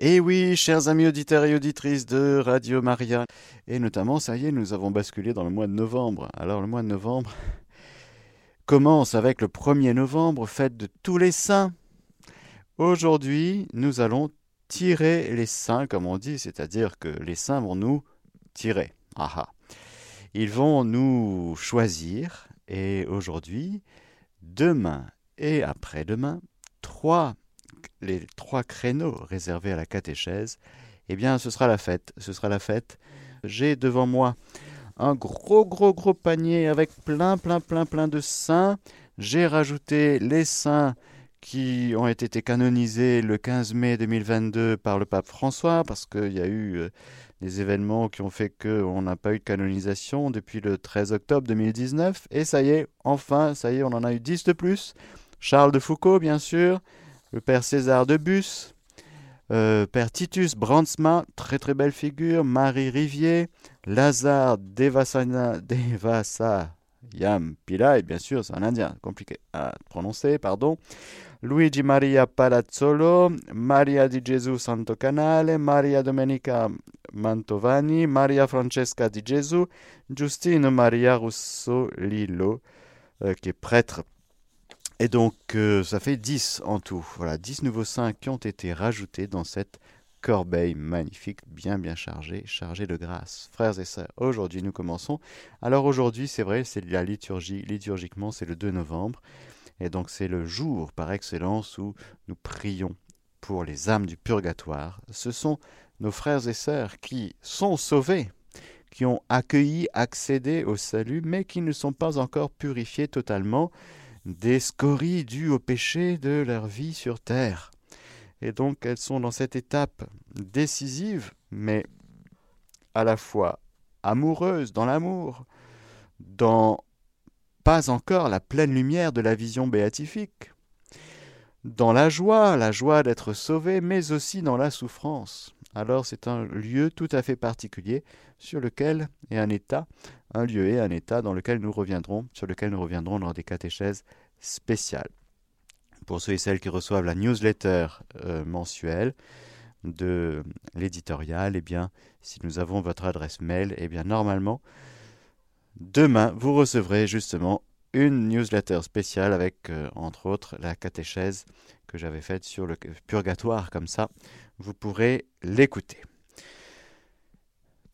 Et oui, chers amis auditeurs et auditrices de Radio Maria, et notamment, ça y est, nous avons basculé dans le mois de novembre. Alors le mois de novembre commence avec le 1er novembre, fête de tous les saints. Aujourd'hui, nous allons tirer les saints, comme on dit, c'est-à-dire que les saints vont nous tirer. Aha. Ils vont nous choisir, et aujourd'hui, demain et après-demain, trois les trois créneaux réservés à la catéchèse, eh bien, ce sera la fête. Ce sera la fête. J'ai devant moi un gros, gros, gros panier avec plein, plein, plein, plein de saints. J'ai rajouté les saints qui ont été canonisés le 15 mai 2022 par le pape François, parce qu'il y a eu euh, des événements qui ont fait qu'on n'a pas eu de canonisation depuis le 13 octobre 2019. Et ça y est, enfin, ça y est, on en a eu 10 de plus. Charles de Foucault, bien sûr, le père César de Bus, euh, père Titus Brandsma, très très belle figure, Marie Rivier, Lazare Devasana, Devasayam Pillai, bien sûr, c'est un indien, compliqué à prononcer, pardon. Luigi Maria Palazzolo, Maria di Gesù Santo Canale, Maria Domenica Mantovani, Maria Francesca di Gesù, Giustino Maria Russo Lillo, euh, qui est prêtre et donc, euh, ça fait 10 en tout. Voilà, 10 nouveaux saints qui ont été rajoutés dans cette corbeille magnifique, bien bien chargée, chargée de grâce. Frères et sœurs, aujourd'hui nous commençons. Alors aujourd'hui, c'est vrai, c'est la liturgie, liturgiquement, c'est le 2 novembre. Et donc c'est le jour par excellence où nous prions pour les âmes du purgatoire. Ce sont nos frères et sœurs qui sont sauvés, qui ont accueilli, accédé au salut, mais qui ne sont pas encore purifiés totalement des scories dues au péché de leur vie sur terre. Et donc elles sont dans cette étape décisive, mais à la fois amoureuse dans l'amour, dans pas encore la pleine lumière de la vision béatifique, dans la joie, la joie d'être sauvé, mais aussi dans la souffrance. Alors c'est un lieu tout à fait particulier sur lequel, et un état, un lieu et un état dans lequel nous reviendrons, sur lequel nous reviendrons lors des catéchèses spéciales. Pour ceux et celles qui reçoivent la newsletter euh, mensuelle de l'éditorial, eh bien, si nous avons votre adresse mail, eh bien, normalement, demain, vous recevrez justement une newsletter spéciale avec, euh, entre autres, la catéchèse que j'avais faite sur le purgatoire, comme ça, vous pourrez l'écouter.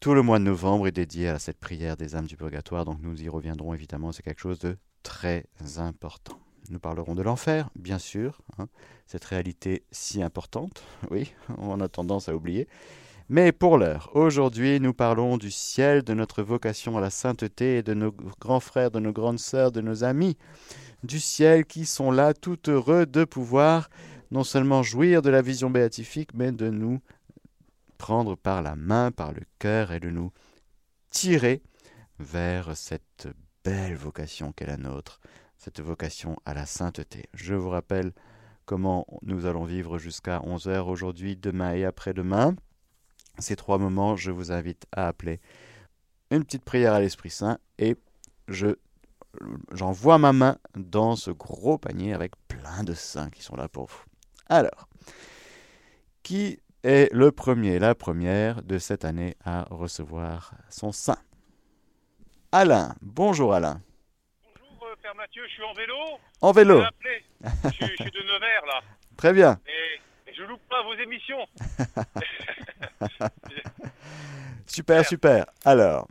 Tout le mois de novembre est dédié à cette prière des âmes du purgatoire, donc nous y reviendrons évidemment, c'est quelque chose de très important. Nous parlerons de l'enfer, bien sûr, hein, cette réalité si importante, oui, on a tendance à oublier. Mais pour l'heure, aujourd'hui, nous parlons du ciel, de notre vocation à la sainteté et de nos grands frères, de nos grandes sœurs, de nos amis du ciel qui sont là tout heureux de pouvoir non seulement jouir de la vision béatifique, mais de nous prendre par la main, par le cœur et de nous tirer vers cette belle vocation qu'est la nôtre, cette vocation à la sainteté. Je vous rappelle comment nous allons vivre jusqu'à 11h aujourd'hui, demain et après-demain. Ces trois moments, je vous invite à appeler une petite prière à l'Esprit Saint et je j'envoie ma main dans ce gros panier avec plein de saints qui sont là pour vous. Alors, qui est le premier, la première de cette année à recevoir son sein? Alain, bonjour Alain. Bonjour euh, Père Mathieu, je suis en vélo. En vélo. Je, je, suis de Nevers là. Très bien. Et, et je loupe pas vos émissions. super, super. Alors,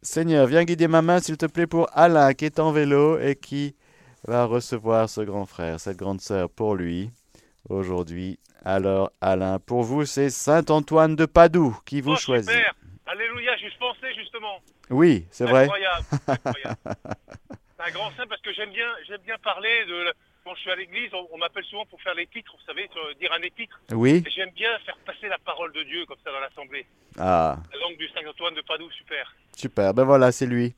Seigneur, viens guider ma main s'il te plaît pour Alain qui est en vélo et qui va recevoir ce grand frère, cette grande sœur pour lui aujourd'hui. Alors, Alain, pour vous, c'est Saint Antoine de Padoue qui vous oh, choisit. Super. Alléluia, je pensais justement. Oui, c'est vrai. Incroyable. incroyable. c'est un grand saint parce que j'aime bien, j'aime bien parler de. Quand je suis à l'église, on, on m'appelle souvent pour faire l'épître, vous savez, sur- dire un épître. Oui. J'aime bien faire passer la parole de Dieu comme ça dans l'assemblée. Ah, La langue du Saint Antoine de Padoue, super. super. Ben voilà, c'est lui.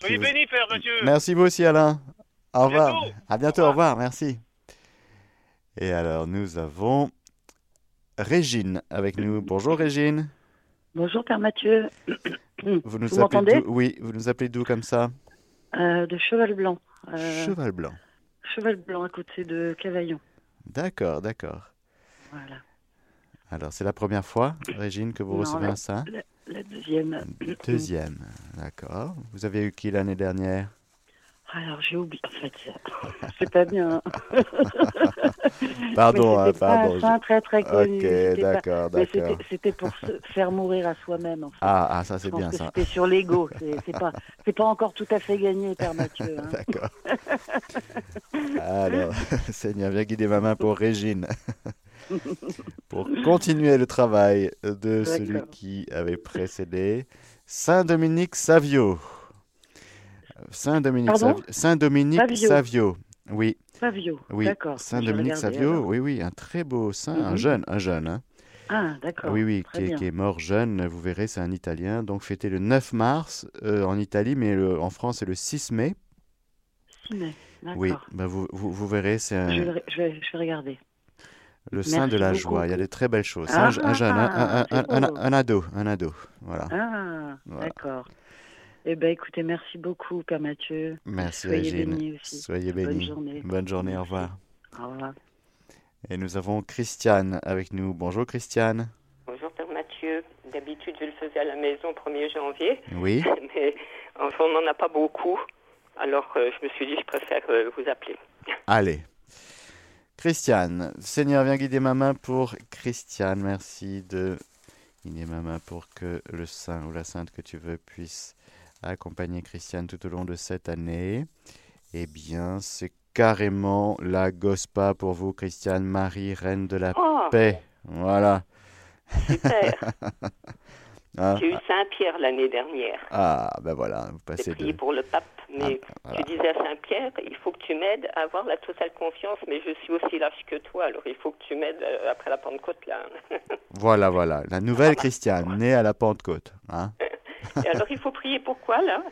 Soyez vous- bénis, Père Mathieu. Merci vous aussi, Alain. Au revoir. bientôt. À bientôt, Au au revoir. Merci. Et alors, nous avons Régine avec nous. Bonjour, Régine. Bonjour Père Mathieu, Vous nous Vous appelez d'où? Oui, vous nous appelez d'où comme ça? Euh, de Cheval Blanc. Euh, Cheval Blanc. Cheval Blanc à côté de Cavaillon. D'accord, d'accord. Voilà. Alors, c'est la première fois, Régine, que vous Non, recevez la- un saint? La, la deuxième. Deuxième, d'accord. Vous avez eu qui l'année dernière? Alors, j'ai oublié. En fait, c'est pas bien. Pardon, hein, c'était pas pardon. un très très connu. Ok, pas- d'accord, d'accord. c'était- pour se faire mourir à soi-même. En fait. Ah, ah, ça c'est bien ça. c'était sur l'ego. C'est pas, c'est pas encore tout à fait gagné, Père Mathieu. hein. D'accord. Alors, Seigneur, viens guider ma main pour Régine. pour continuer le travail de celui qui avait précédé. Saint Dominique Savio. Saint Dominique Pardon Savio. Saint Dominique Savio. Oui, Savio. oui. D'accord. Saint Je vais Dominique regarder, Savio. alors. Oui, oui, un très beau saint, un Mhm. jeune, un jeune. hein. Ah, d'accord. Oui, oui, qui est, bien. qui est mort jeune, vous verrez, c'est un Italien. Donc fêté le 9 mars euh, en Italie, mais le- en France c'est le 6 mai. Si, mais, Oui, D'accord. bah, vous, vous, vous verrez, c'est un- Je, vais, je, vais, je vais regarder. le saint de la beaucoup. joie. Il y a de très belles choses. Ah, un, un jeune, un, un- ado, un ado. Voilà. Ah, Voilà. d'accord. Eh bien, écoutez, merci beaucoup, Père Mathieu. Merci Soyez Régine. bénis aussi. Soyez Bonne bénis. journée. Bonne journée, au revoir. Au revoir. Et nous avons Christiane avec nous. Bonjour Christiane. Bonjour Père Mathieu. D'habitude, je le faisais à la maison 1er janvier, Oui, mais enfin, on n'en a pas beaucoup. Alors, euh, je me suis dit, je préfère euh, vous appeler. allez. Christiane, Seigneur, viens guider ma main pour Christiane. Merci de guider ma main pour que le saint ou la sainte que tu veux puisse accompagner Christiane tout au long de cette année. Eh bien, c'est carrément la Gospa pour vous, Christiane, Marie, reine de la Oh, paix. Voilà. super. Hein J'ai eu Saint-Pierre l'année dernière. Ah, ben voilà, vous J'ai passez prié de... pour le pape, mais Ah, voilà. je disais à Saint-Pierre, il faut que tu m'aides à avoir la totale confiance, mais je suis aussi lâche que toi, alors il faut que tu m'aides euh, après la Pentecôte, là. Voilà, voilà, la nouvelle Christiane, née à la Pentecôte. Hein Et alors, il faut prier pour quoi, là?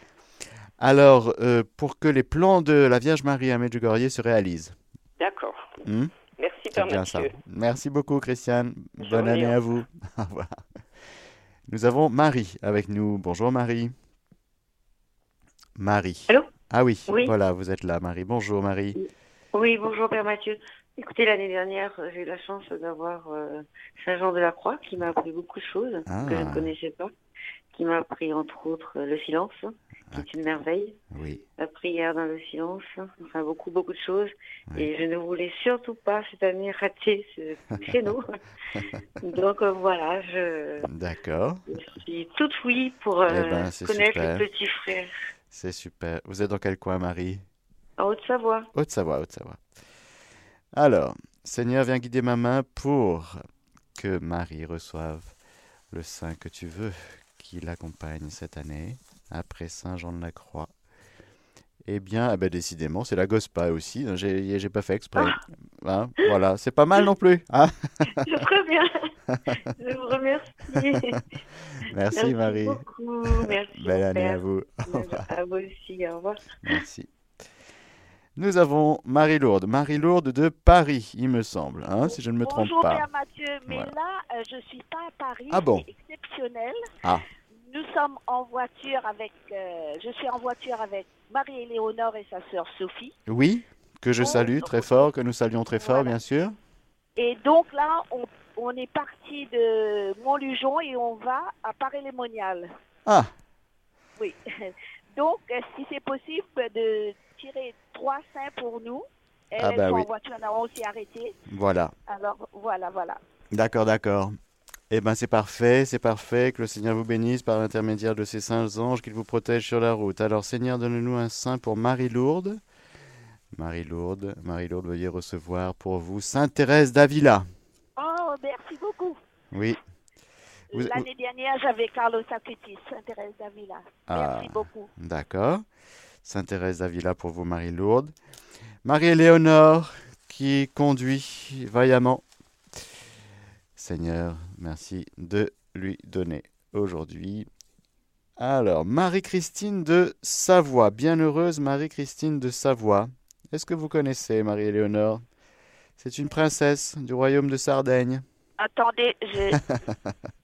Alors, euh, pour que les plans de la Vierge Marie à Medjugorje se réalisent. D'accord. Hmm? Merci, bien ça. Merci beaucoup, Christiane. Bonne année à vous. Au revoir. Nous avons Marie avec nous. Bonjour, Marie. Marie. Allô? Ah oui, Oui. voilà, vous êtes là, Marie. Bonjour, Marie. Oui, bonjour Père Mathieu. Écoutez, l'année dernière, euh, j'ai eu la chance d'avoir euh, Saint-Jean de la Croix qui m'a appris beaucoup de choses Ah. que je ne connaissais pas, qui m'a appris entre autres le silence, qui est une merveille, Oui, la prière dans le silence, enfin beaucoup, beaucoup de choses. Oui. Et je ne voulais surtout pas cette année rater ce créneau. Donc euh, voilà, je, d'accord. je suis toute oui pour euh, Eh ben, connaître super. le petit frère C'est super. Vous êtes dans quel coin, Marie? En Haute-Savoie. Haute-Savoie, Haute-Savoie. Alors, Seigneur, viens guider ma main pour que Marie reçoive le saint que tu veux qui l'accompagne cette année, après Saint Jean de la Croix. Eh bien, eh ben, décidément, c'est la Gospa aussi. J'ai j'ai pas fait exprès. Hein, voilà, c'est pas mal non plus. hein. Je vous remercie. Merci, Marie. beaucoup. Merci. Belle année à vous. Au revoir. À vous aussi. Au revoir. Merci. Nous avons Marie-Lourde. Marie-Lourde de Paris, il me semble, hein, si je ne me trompe Bonjour pas. Père Mathieu, mais Voilà. là, euh, je suis pas à Paris. Ah bon C'est exceptionnel. Ah. Nous sommes en voiture avec. euh, je suis en voiture avec Marie-Éléonore et sa sœur Sophie. Oui, que je salue très fort, que nous saluons très fort, Voilà. bien sûr. Et donc là, on, on est parti de Montlujon et on va à Paris-les-Moniales. Ah, Oui. Donc, si c'est possible de tirer trois saints pour nous. Elles, Ah bah oui. voiture, ont aussi arrêté. voilà. Alors, voilà, voilà. D'accord, d'accord. Eh bien, c'est parfait, c'est parfait. Que le Seigneur vous bénisse par l'intermédiaire de ses saints anges, qu'il vous protège sur la route. Alors, Seigneur, donne-nous un saint pour Marie-Lourde. Marie-Lourde, Marie-Lourde, veuillez recevoir pour vous Sainte Thérèse d'Avila. Oh, merci beaucoup. Oui. Vous- L'année dernière, j'avais Carlos Acutis, Sainte-Thérèse d'Avila. Ah. Merci beaucoup. D'accord. Sainte Thérèse d'Avila pour vous, Marie-Lourde. Marie-Éléonore qui conduit vaillamment. Seigneur, merci de lui donner aujourd'hui. Alors, Marie-Christine de Savoie, bienheureuse Marie-Christine de Savoie. Est-ce que vous connaissez Marie-Éléonore? C'est une princesse du royaume de Sardaigne. Attendez, je...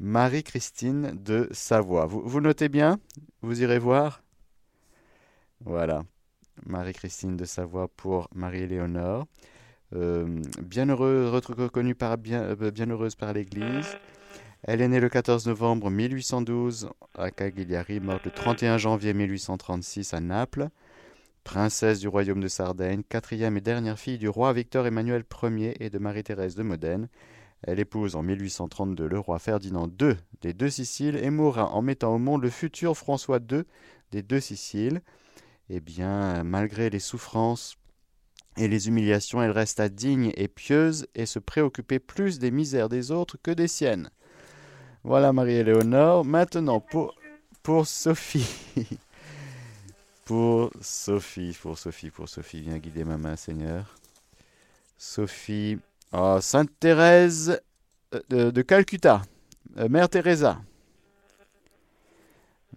Marie-Christine de Savoie. Vous, notez bien? Vous irez voir? Voilà. Marie-Christine de Savoie pour Marie-Éléonore. euh, re- reconnue par, bien, euh, bienheureuse par l'Église. Elle est née le 14 novembre 1812 à Cagliari, morte le 31 janvier 1836 à Naples. Princesse du royaume de Sardaigne, quatrième et dernière fille du roi Victor Emmanuel Ier et de Marie-Thérèse de Modène. Elle épouse en 1832 le roi Ferdinand II des deux Siciles et mourra en mettant au monde le futur François II des deux Siciles. Eh bien, malgré les souffrances et les humiliations, elle resta digne et pieuse et se préoccupait plus des misères des autres que des siennes. Voilà Marie-Éléonore. Maintenant, pour, pour Sophie. pour Sophie, pour Sophie, pour Sophie. Viens guider ma main, Seigneur. Sophie. Oh, Sainte Thérèse euh, de, de Calcutta. Euh, Mère Teresa.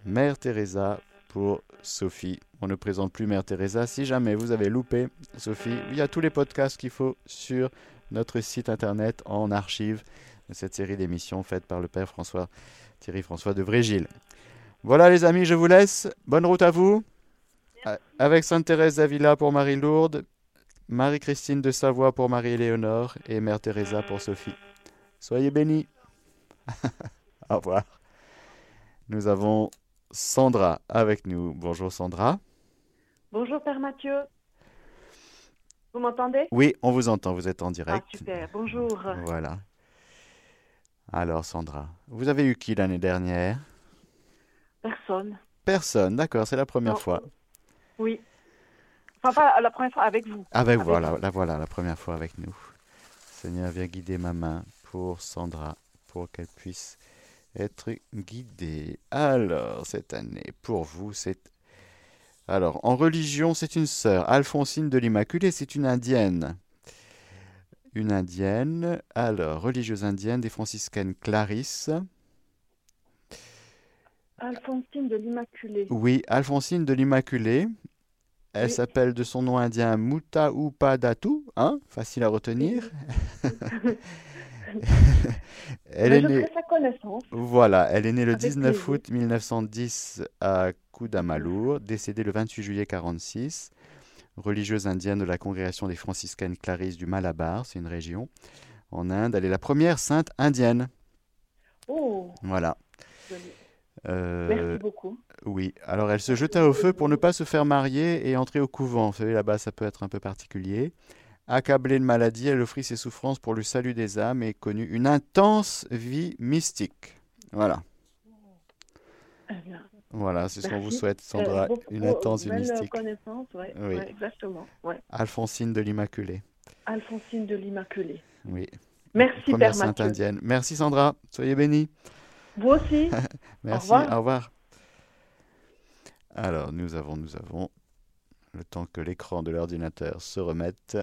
Mère Teresa pour Sophie. On ne présente plus Mère Teresa. Si jamais vous avez loupé Sophie, il y a tous les podcasts qu'il faut sur notre site internet en archive de cette série d'émissions faite par le Père François Thierry François de Vrégil. Voilà les amis, je vous laisse. Bonne route à vous. Avec Sainte Thérèse d'Avila pour Marie-Lourdes, Marie-Christine de Savoie pour Marie-Éléonore et Mère Teresa pour Sophie. Soyez bénis. Au revoir. Nous avons Sandra avec nous. Bonjour Sandra. Bonjour Père Mathieu. Vous m'entendez? Oui, on vous entend, vous êtes en Ah direct. super, bonjour. Voilà. Alors Sandra, vous avez eu qui l'année dernière? Personne. Personne, d'accord, c'est la première Non. fois. Oui. Enfin, pas la première fois avec vous. Avec Avec voilà, vous. la voilà, la première fois avec nous. Seigneur, viens guider ma main pour Sandra, pour qu'elle puisse être guidée. Alors, cette année, pour vous, c'est... Alors, en religion, c'est une sœur. Alphonsine de l'Immaculée, c'est une indienne. Une indienne. Alors, religieuse indienne des franciscaines Clarisse. Alphonsine de l'Immaculée. Oui, Alphonsine de l'Immaculée. Elle Oui. s'appelle de son nom indien Mutaupadatu, hein, facile à retenir. Elle Mais est née, ferai sa connaissance. voilà, elle est née le Avec 19 plaisir. août 1910 à Kudamalour, décédée le 28 juillet 46. Religieuse indienne de la congrégation des franciscaines clarisses du Malabar, c'est une région en Inde. Elle est la première sainte indienne. Oh, Voilà. joli. Euh, merci beaucoup. Oui, alors elle se jeta au feu pour ne pas se faire marier et entrer au couvent. Vous savez, là-bas, ça peut être un peu particulier. Accablée de maladie, elle offrit ses souffrances pour le salut des âmes et connut une intense vie mystique. Voilà, Eh voilà, c'est ce qu'on vous souhaite, Sandra, euh, beau- une beau- intense vie mystique. connaissance, ouais, Oui. ouais, exactement. Ouais. Alphonsine de l'Immaculée, Alphonsine de l'Immaculée. oui. Merci Première Père sainte Mathieu. indienne. Merci Sandra, soyez bénis. Vous aussi. Merci, revoir. au revoir. Alors, nous avons, nous avons, le temps que l'écran de l'ordinateur se remette.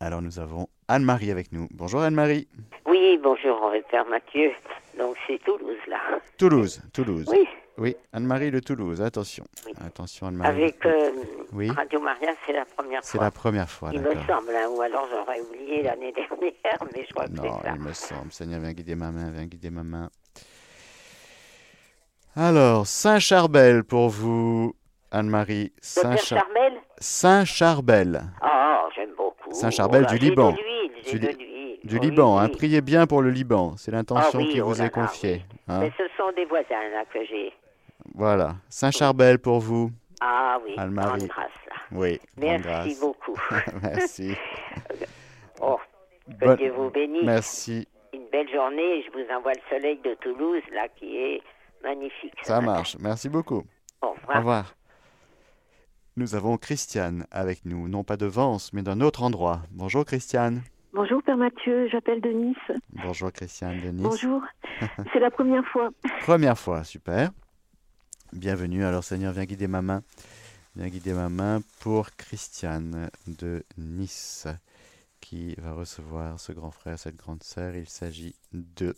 Alors, nous avons Anne-Marie avec nous. Bonjour Anne-Marie. Oui, bonjour, Père Mathieu. Donc c'est Toulouse, là. Toulouse, Toulouse. Oui, Oui, Anne-Marie de Toulouse, attention. Oui. Attention Anne-Marie. avec euh, Oui, Radio Maria, c'est la première c'est fois. la première fois, Il me semble, hein, ou alors j'aurais oublié l'année dernière, mais je crois que Non, c'est ça. il me semble. Seigneur, viens guider ma main, viens guider ma main. Alors, Saint-Charbel pour vous, Anne-Marie. Le Père Saint-Char- Charmel Saint-Charbel. Ah, j'aime beaucoup. Saint-Charbel Oh du Liban. Du Li- Liban, hein, oui. priez bien pour le Liban, c'est l'intention Ah oui, qui oh vous est là, confiée. hein. Mais ce sont des voisins, là, que j'ai. Voilà, Saint-Charbel pour vous. Ah oui, grande grâce, là. Oui, grande Merci grâce. beaucoup. Merci. Oh, que Dieu vous bénisse. Merci, Une belle journée. Je vous envoie le soleil de Toulouse, là, qui est magnifique. ça matin. marche. Merci beaucoup. Au Au revoir. revoir. Nous avons Christiane avec nous, non pas de Vence, mais d'un autre endroit. Bonjour Christiane. Bonjour Père Mathieu, j'appelle de Nice. Bonjour Christiane de Nice. Bonjour. C'est la première fois. Première fois, super. Bienvenue. Alors Seigneur, viens guider ma main. Viens guider ma main pour Christiane de Nice qui va recevoir ce grand frère, cette grande sœur. Il s'agit de...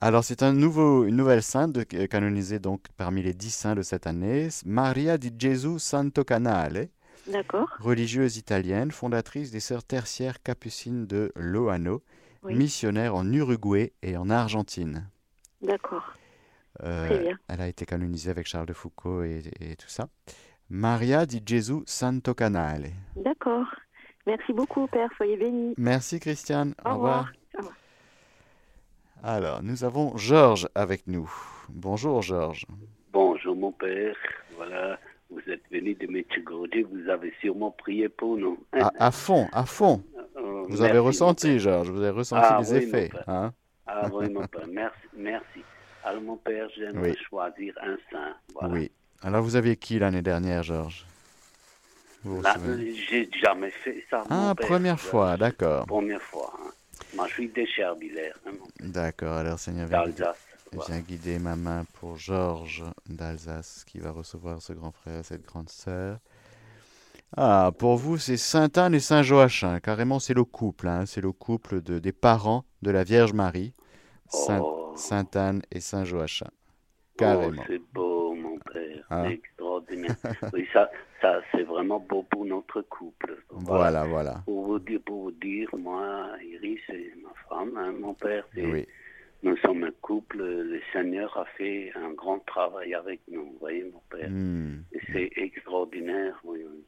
Alors c'est un nouveau, une nouvelle sainte de- canonisée donc parmi les dix saints de cette année, Maria di Gesù Santo Canale, D'accord. religieuse italienne, fondatrice des sœurs tertiaires capucines de Loano, Oui. missionnaire en Uruguay et en Argentine. D'accord. Euh, elle a été canonisée avec Charles de Foucault et, et tout ça. Maria di Gesù Santo Canale. D'accord. Merci beaucoup, Père. Soyez bénis. Merci, Christiane. Au revoir. Au revoir. Alors, nous avons Georges avec nous. Bonjour, Georges. Bonjour, mon père. Voilà, vous êtes venu de Medjugorje. Vous avez sûrement prié pour nous. À, à fond, à fond. Euh, Vous merci, avez ressenti. Georges, vous avez ressenti Ah les oui, effets. hein Ah oui, mon père. Merci. merci. Alors, mon père, j'aimerais Oui. choisir un saint. Voilà. Oui. Alors, vous aviez qui l'année dernière, Georges? Souvenez? j'ai jamais fait ça. Ah, père. première fois, d'accord. Première fois. hein. Moi, je suis de Chervillers, hein, D'accord, alors Seigneur vient guider. Voilà. guider ma main pour Georges d'Alsace qui va recevoir ce grand frère, cette grande sœur. Ah, pour vous, c'est Sainte Anne et Saint Joachim. Carrément, c'est le couple. hein, C'est le couple de, des parents de la Vierge Marie. Saint- Oh. Sainte Anne et Saint Joachim. Oh, Carrément. c'est beau, mon père. C'est extraordinaire. oui, ça, ça c'est vraiment beau pour notre couple. Voilà, voilà. Pour vous dire, pour vous dire, moi, Iris et ma femme, hein, mon père, Oui. nous sommes un couple. Le Seigneur a fait un grand travail avec nous, vous voyez, mon père. Et c'est extraordinaire, oui, oui.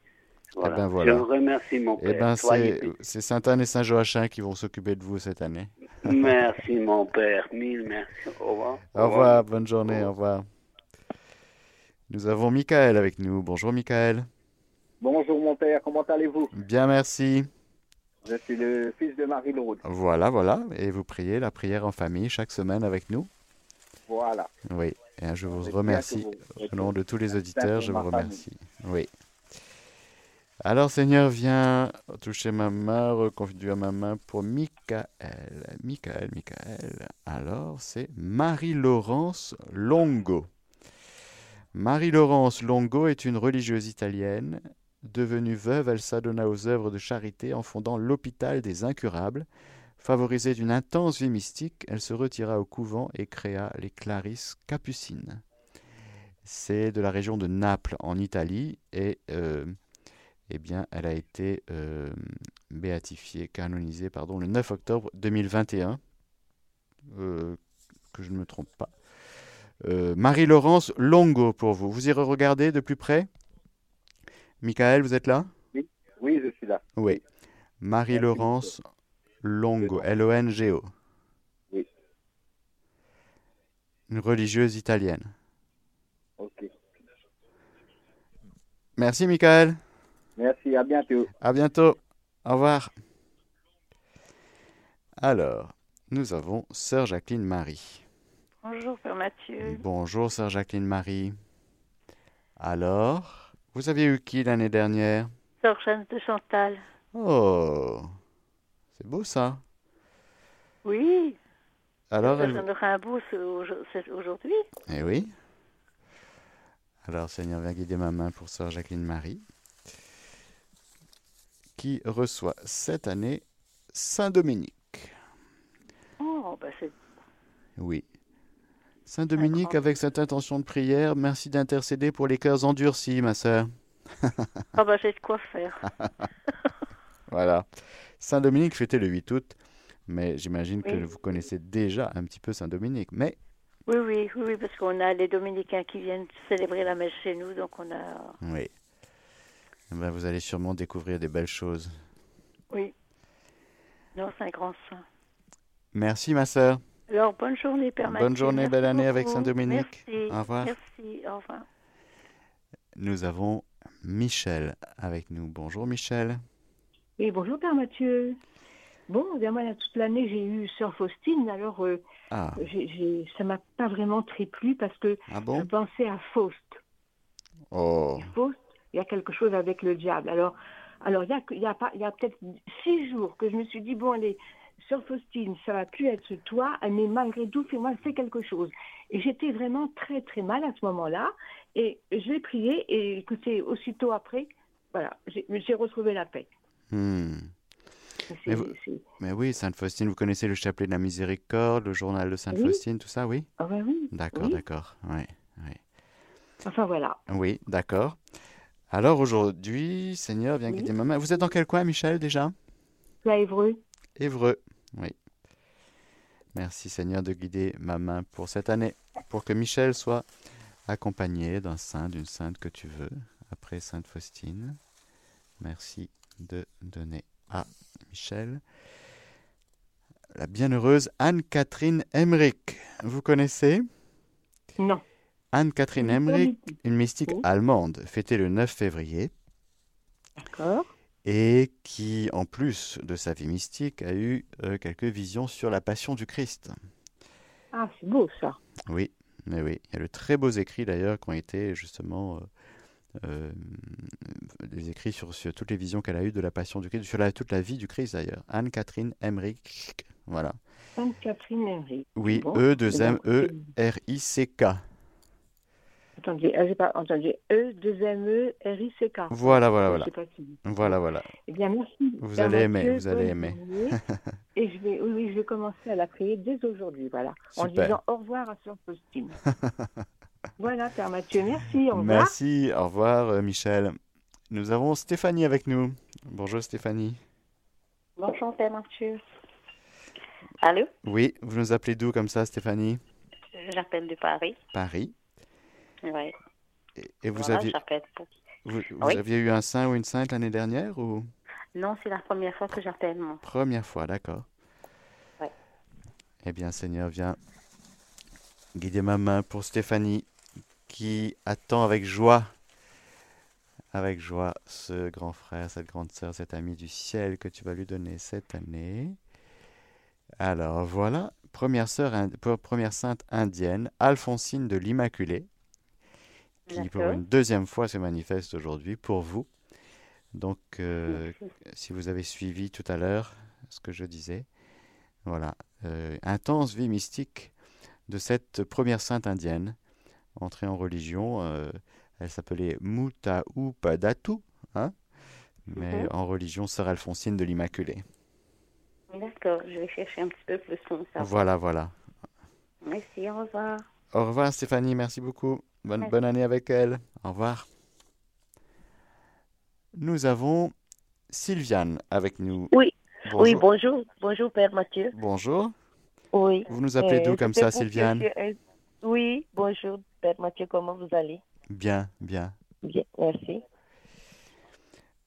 Voilà. ben voilà. Je vous remercie, mon Eh père. ben, Soyez c'est bénis. c'est Sainte Anne et Saint Joachim qui vont s'occuper de vous cette année. Merci, mon père. Mille merci. Au revoir. Au revoir, bonne journée, au revoir. Nous avons Michael avec nous. Bonjour Michael. Bonjour mon père, comment allez-vous? Bien, merci. Je suis le fils de Marie-Laude. Voilà, voilà. Et vous priez la prière en famille chaque semaine avec nous? Voilà. Oui. Et je vous remercie. vous- Au nom de tous les auditeurs, je vous famille. remercie. Oui. Alors, Seigneur, viens toucher ma main, reconduire ma main pour Michael. Michael, Michael. Alors, c'est Marie-Laurence Longo. Marie-Laurence Longo est une religieuse italienne. Devenue veuve, elle s'adonna aux œuvres de charité en fondant l'hôpital des incurables. Favorisée d'une intense vie mystique, elle se retira au couvent et créa les Clarisses capucines. C'est de la région de Naples, en Italie, et euh, eh bien, elle a été euh, béatifiée, canonisée, pardon, le 9 octobre 2021, euh, que je ne me trompe pas. Euh, Marie-Laurence Longo pour vous. Vous irez regarder de plus près? Michael, vous êtes là? Oui, je suis là. Oui. Marie-Laurence Longo, L-O-N-G-O. Oui. Une religieuse italienne. Ok. Merci, Michael. Merci, à bientôt. À bientôt. Au revoir. Alors, nous avons Sœur Jacqueline Marie. Bonjour, Père Mathieu. Bonjour, Sœur Jacqueline Marie. Alors, vous avez eu qui l'année dernière? Sœur Jeanne de Chantal. Oh, c'est beau ça. Oui. Alors, elle... J'en aurai un beau aujourd'hui. Eh oui. Alors, Seigneur, viens guider ma main pour Sœur Jacqueline Marie, qui reçoit cette année Saint Dominique. Oh, bah c'est. Oui. Saint Dominique, avec cette intention de prière, merci d'intercéder pour les cœurs endurcis, ma sœur. Ah, bah j'ai de quoi faire. Voilà. Saint Dominique fêtait le 8 août, mais j'imagine que vous connaissez déjà un petit peu Saint Dominique. Mais Oui, oui, oui, parce qu'on a les Dominicains qui viennent célébrer la messe chez nous, donc on a. oui, ben, vous allez sûrement découvrir des belles choses. Oui. Non, c'est un grand saint. Merci, ma sœur. Alors, bonne journée, Père Bonne Mathieu. journée, Merci belle année avec. Saint-Dominique. Merci. Au revoir. Merci, au revoir. Nous avons Michel avec nous. Bonjour, Michel. Oui, bonjour Père Mathieu. Bon, eh bien, moi, toute l'année, j'ai eu Sœur Faustine, alors euh, Ah, ça m'a pas vraiment très plu parce que Ah bon? je pensais à Faust. oh, Faust, il y a quelque chose avec le diable. Alors, alors il y a, que- il y a, pas- il y a peut-être six jours que je me suis dit, bon, allez, Sœur Faustine, ça va plus être toi, mais malgré tout, fais-moi, fais quelque chose. Et j'étais vraiment très, très mal à ce moment-là. Et je l'ai prié, et écoutez, aussitôt après, voilà, j'ai retrouvé la paix. hmm. C'est- Mais, vous- c'est- mais oui, Sainte Faustine, vous connaissez le chapelet de la miséricorde, le journal de Sainte Oui. Faustine, tout ça, oui? Ah ben oui. D'accord, oui. d'accord. Oui, oui. Enfin voilà. Oui, d'accord. Alors aujourd'hui, Seigneur, viens Oui. guider ma main. Vous êtes dans quel coin, Michel, déjà? Tu à Évreux. Évreux, oui. Merci, Seigneur, de guider ma main pour cette année, pour que Michel soit accompagné d'un saint, d'une sainte que tu veux, après Sainte Faustine. Merci, de donner à Michel la bienheureuse Anne-Catherine Emmerich. Vous connaissez? Non. Anne-Catherine Emmerich, une mystique allemande, fêtée le 9 février. D'accord. Et qui, en plus de sa vie mystique, a eu euh, quelques visions sur la passion du Christ. Ah, c'est beau ça. Oui, mais oui. Il y a de très beaux écrits d'ailleurs qui ont été justement euh, euh, des écrits sur, sur toutes les visions qu'elle a eues de la passion du Christ, sur la- toute la vie du Christ d'ailleurs. Anne-Catherine Emmerich, voilà. Anne-Catherine Henry. Oui, Bon. E 2 M E R I C K. Attendez, ah, j'ai pas entendu. E, 2 M, E, R, I, C, K. Voilà, voilà, Je voilà. sais pas si- Voilà, voilà. Eh bien, merci. Vous allez aimer, vous allez aimer. Et je vais, oui, je vais commencer à la prier dès aujourd'hui, voilà. En disant au revoir à Sœur Faustine. voilà, Père Mathieu, merci, au revoir. Merci, au revoir euh, Michel. Nous avons Stéphanie avec nous. Bonjour Stéphanie. Bonjour, Père Mathieu. Allô? Oui, vous nous appelez d'où comme ça Stéphanie? J'appelle de Paris. Paris. Et, et vous, Voilà, aviez, vous, vous Oui. aviez eu un saint ou une sainte l'année dernière ou? Non, c'est la première fois que j'appelle. Première fois, d'accord. Eh bien Seigneur, viens guider ma main pour Stéphanie qui attend avec joie, avec joie ce grand frère, cette grande sœur, cet ami du ciel que tu vas lui donner cette année. Alors voilà, première sœur, première sainte indienne, Alphonsine de l'Immaculée, qui pour une deuxième fois se manifeste aujourd'hui pour vous. Donc, euh, si vous avez suivi tout à l'heure ce que je disais, voilà, euh, intense vie mystique de cette première sainte indienne, entrée en religion. euh, elle s'appelait Mutaupadatu, hein, mais Mhm. en religion, sœur Alphonsine de l'Immaculée. D'accord, je vais chercher un petit peu plus. Voilà, voilà. Merci, au revoir. Au revoir Stéphanie, merci beaucoup. Bonne, bonne année avec elle. Au revoir. Nous avons Sylviane avec nous. Oui. Bonjour. Oui, bonjour. Bonjour, Père Mathieu. Bonjour. Oui. Vous nous appelez d'où comme c'était ça, Sylviane un- Oui, bonjour, Père Mathieu. Comment vous allez? Bien, bien. Bien, merci.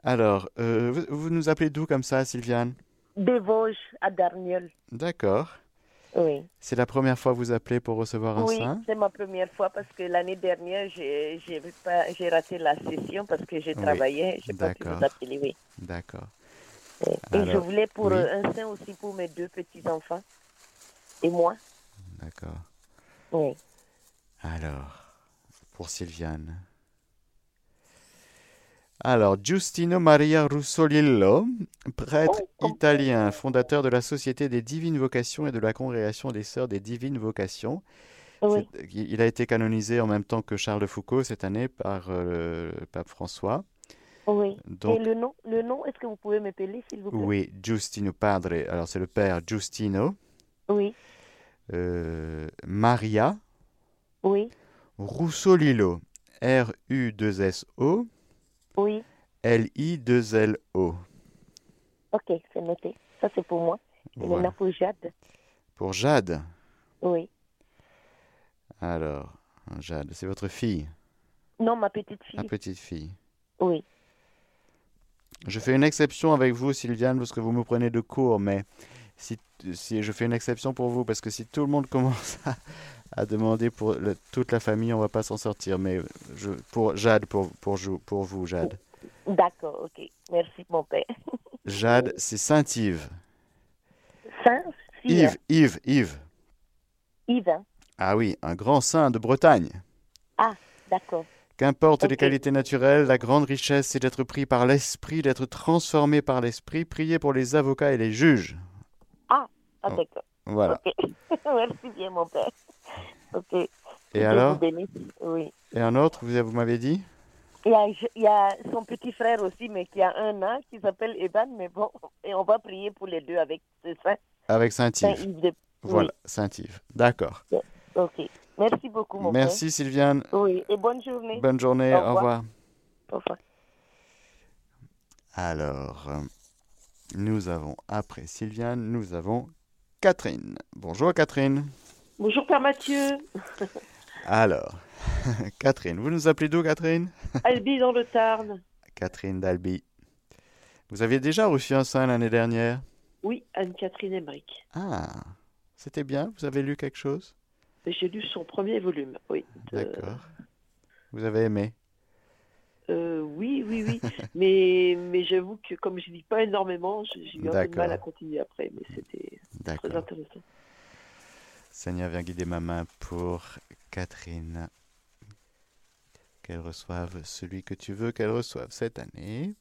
Alors, euh, vous, vous nous appelez d'où comme ça, Sylviane? Des Vosges à Darniol. D'accord. Oui. C'est la première fois que vous appelez pour recevoir un Oui, saint c'est ma première fois parce que l'année dernière, j'ai raté la session parce que j'ai Oui, travaillé. Pas pu d'accord. vous appeler, oui. D'accord. Et je voulais pour oui. un saint aussi pour mes deux petits-enfants. Et moi D'accord. Oui. Alors, pour Sylviane. Alors, Giustino Maria Russolillo, prêtre italien, fondateur de la Société des Divines Vocations et de la Congrégation des Sœurs des Divines Vocations. Oui. Il a été canonisé en même temps que Charles de Foucault cette année par euh, le pape François. Oui. Donc- Et le nom, le nom est-ce que vous pouvez m'appeler, s'il vous plaît? Oui, Giustino Padre. Alors, c'est le père Giustino. Oui. Euh, Maria Oui. Russolillo. R-U-2-S-O. Oui. L-I-2-L-O. Ok, c'est noté. Ça, c'est pour moi. Et Voilà. maintenant pour Jade. Pour Jade. Oui. Alors, Jade, c'est votre fille, Non, ma petite fille. ma petite fille. Oui. Je fais une exception avec vous, Sylviane, parce que vous me prenez de court, mais si, si je fais une exception pour vous, parce que si tout le monde commence à, à demander pour le- toute la famille, on va pas s'en sortir. Mais je, pour Jade, pour, pour, vous, Jade. D'accord, ok. Merci, mon père. Jade, c'est Saint-Yves. Saint Yves, Yves, Yves. Yves. hein? Ah oui, un grand saint de Bretagne. Ah, d'accord. Qu'importe les qualités naturelles, la grande richesse, c'est d'être pris par l'esprit, d'être transformé par l'esprit. Priez pour les avocats et les juges. Ah, ah Oh, d'accord. voilà. Ok. Merci bien, mon père. Ok. Et Dieu alors vous bénisse. Oui. Et un autre, vous, vous m'avez dit? Il y, a, il y a son petit frère aussi, mais qui a un an, qui s'appelle Evan, mais bon, et on va prier pour les deux avec saint. Avec Saint-Yves. De- Voilà, Saint-Yves. D'accord. Ok. Merci beaucoup, mon Merci. Sylviane. Oui, et bonne journée. Bonne journée. Au revoir. Au revoir. Alors, euh, nous avons, après Sylviane, nous avons Catherine. Bonjour Catherine. Bonjour Père Mathieu. Alors, Catherine, vous nous appelez d'où Catherine? Albi dans le Tarn. Catherine d'Albi. Vous aviez déjà reçu un saint l'année dernière? Oui, Anne-Catherine Emmerich. Ah, c'était bien. Vous avez lu quelque chose? J'ai lu son premier volume, oui. de- D'accord. Vous avez aimé? Euh, oui, oui, oui. mais mais j'avoue que comme je lis pas énormément, j'ai eu un peu de mal à continuer après. Mais c'était très intéressant. Seigneur, viens guider ma main pour Catherine. Qu'elle reçoive celui que tu veux qu'elle reçoive cette année.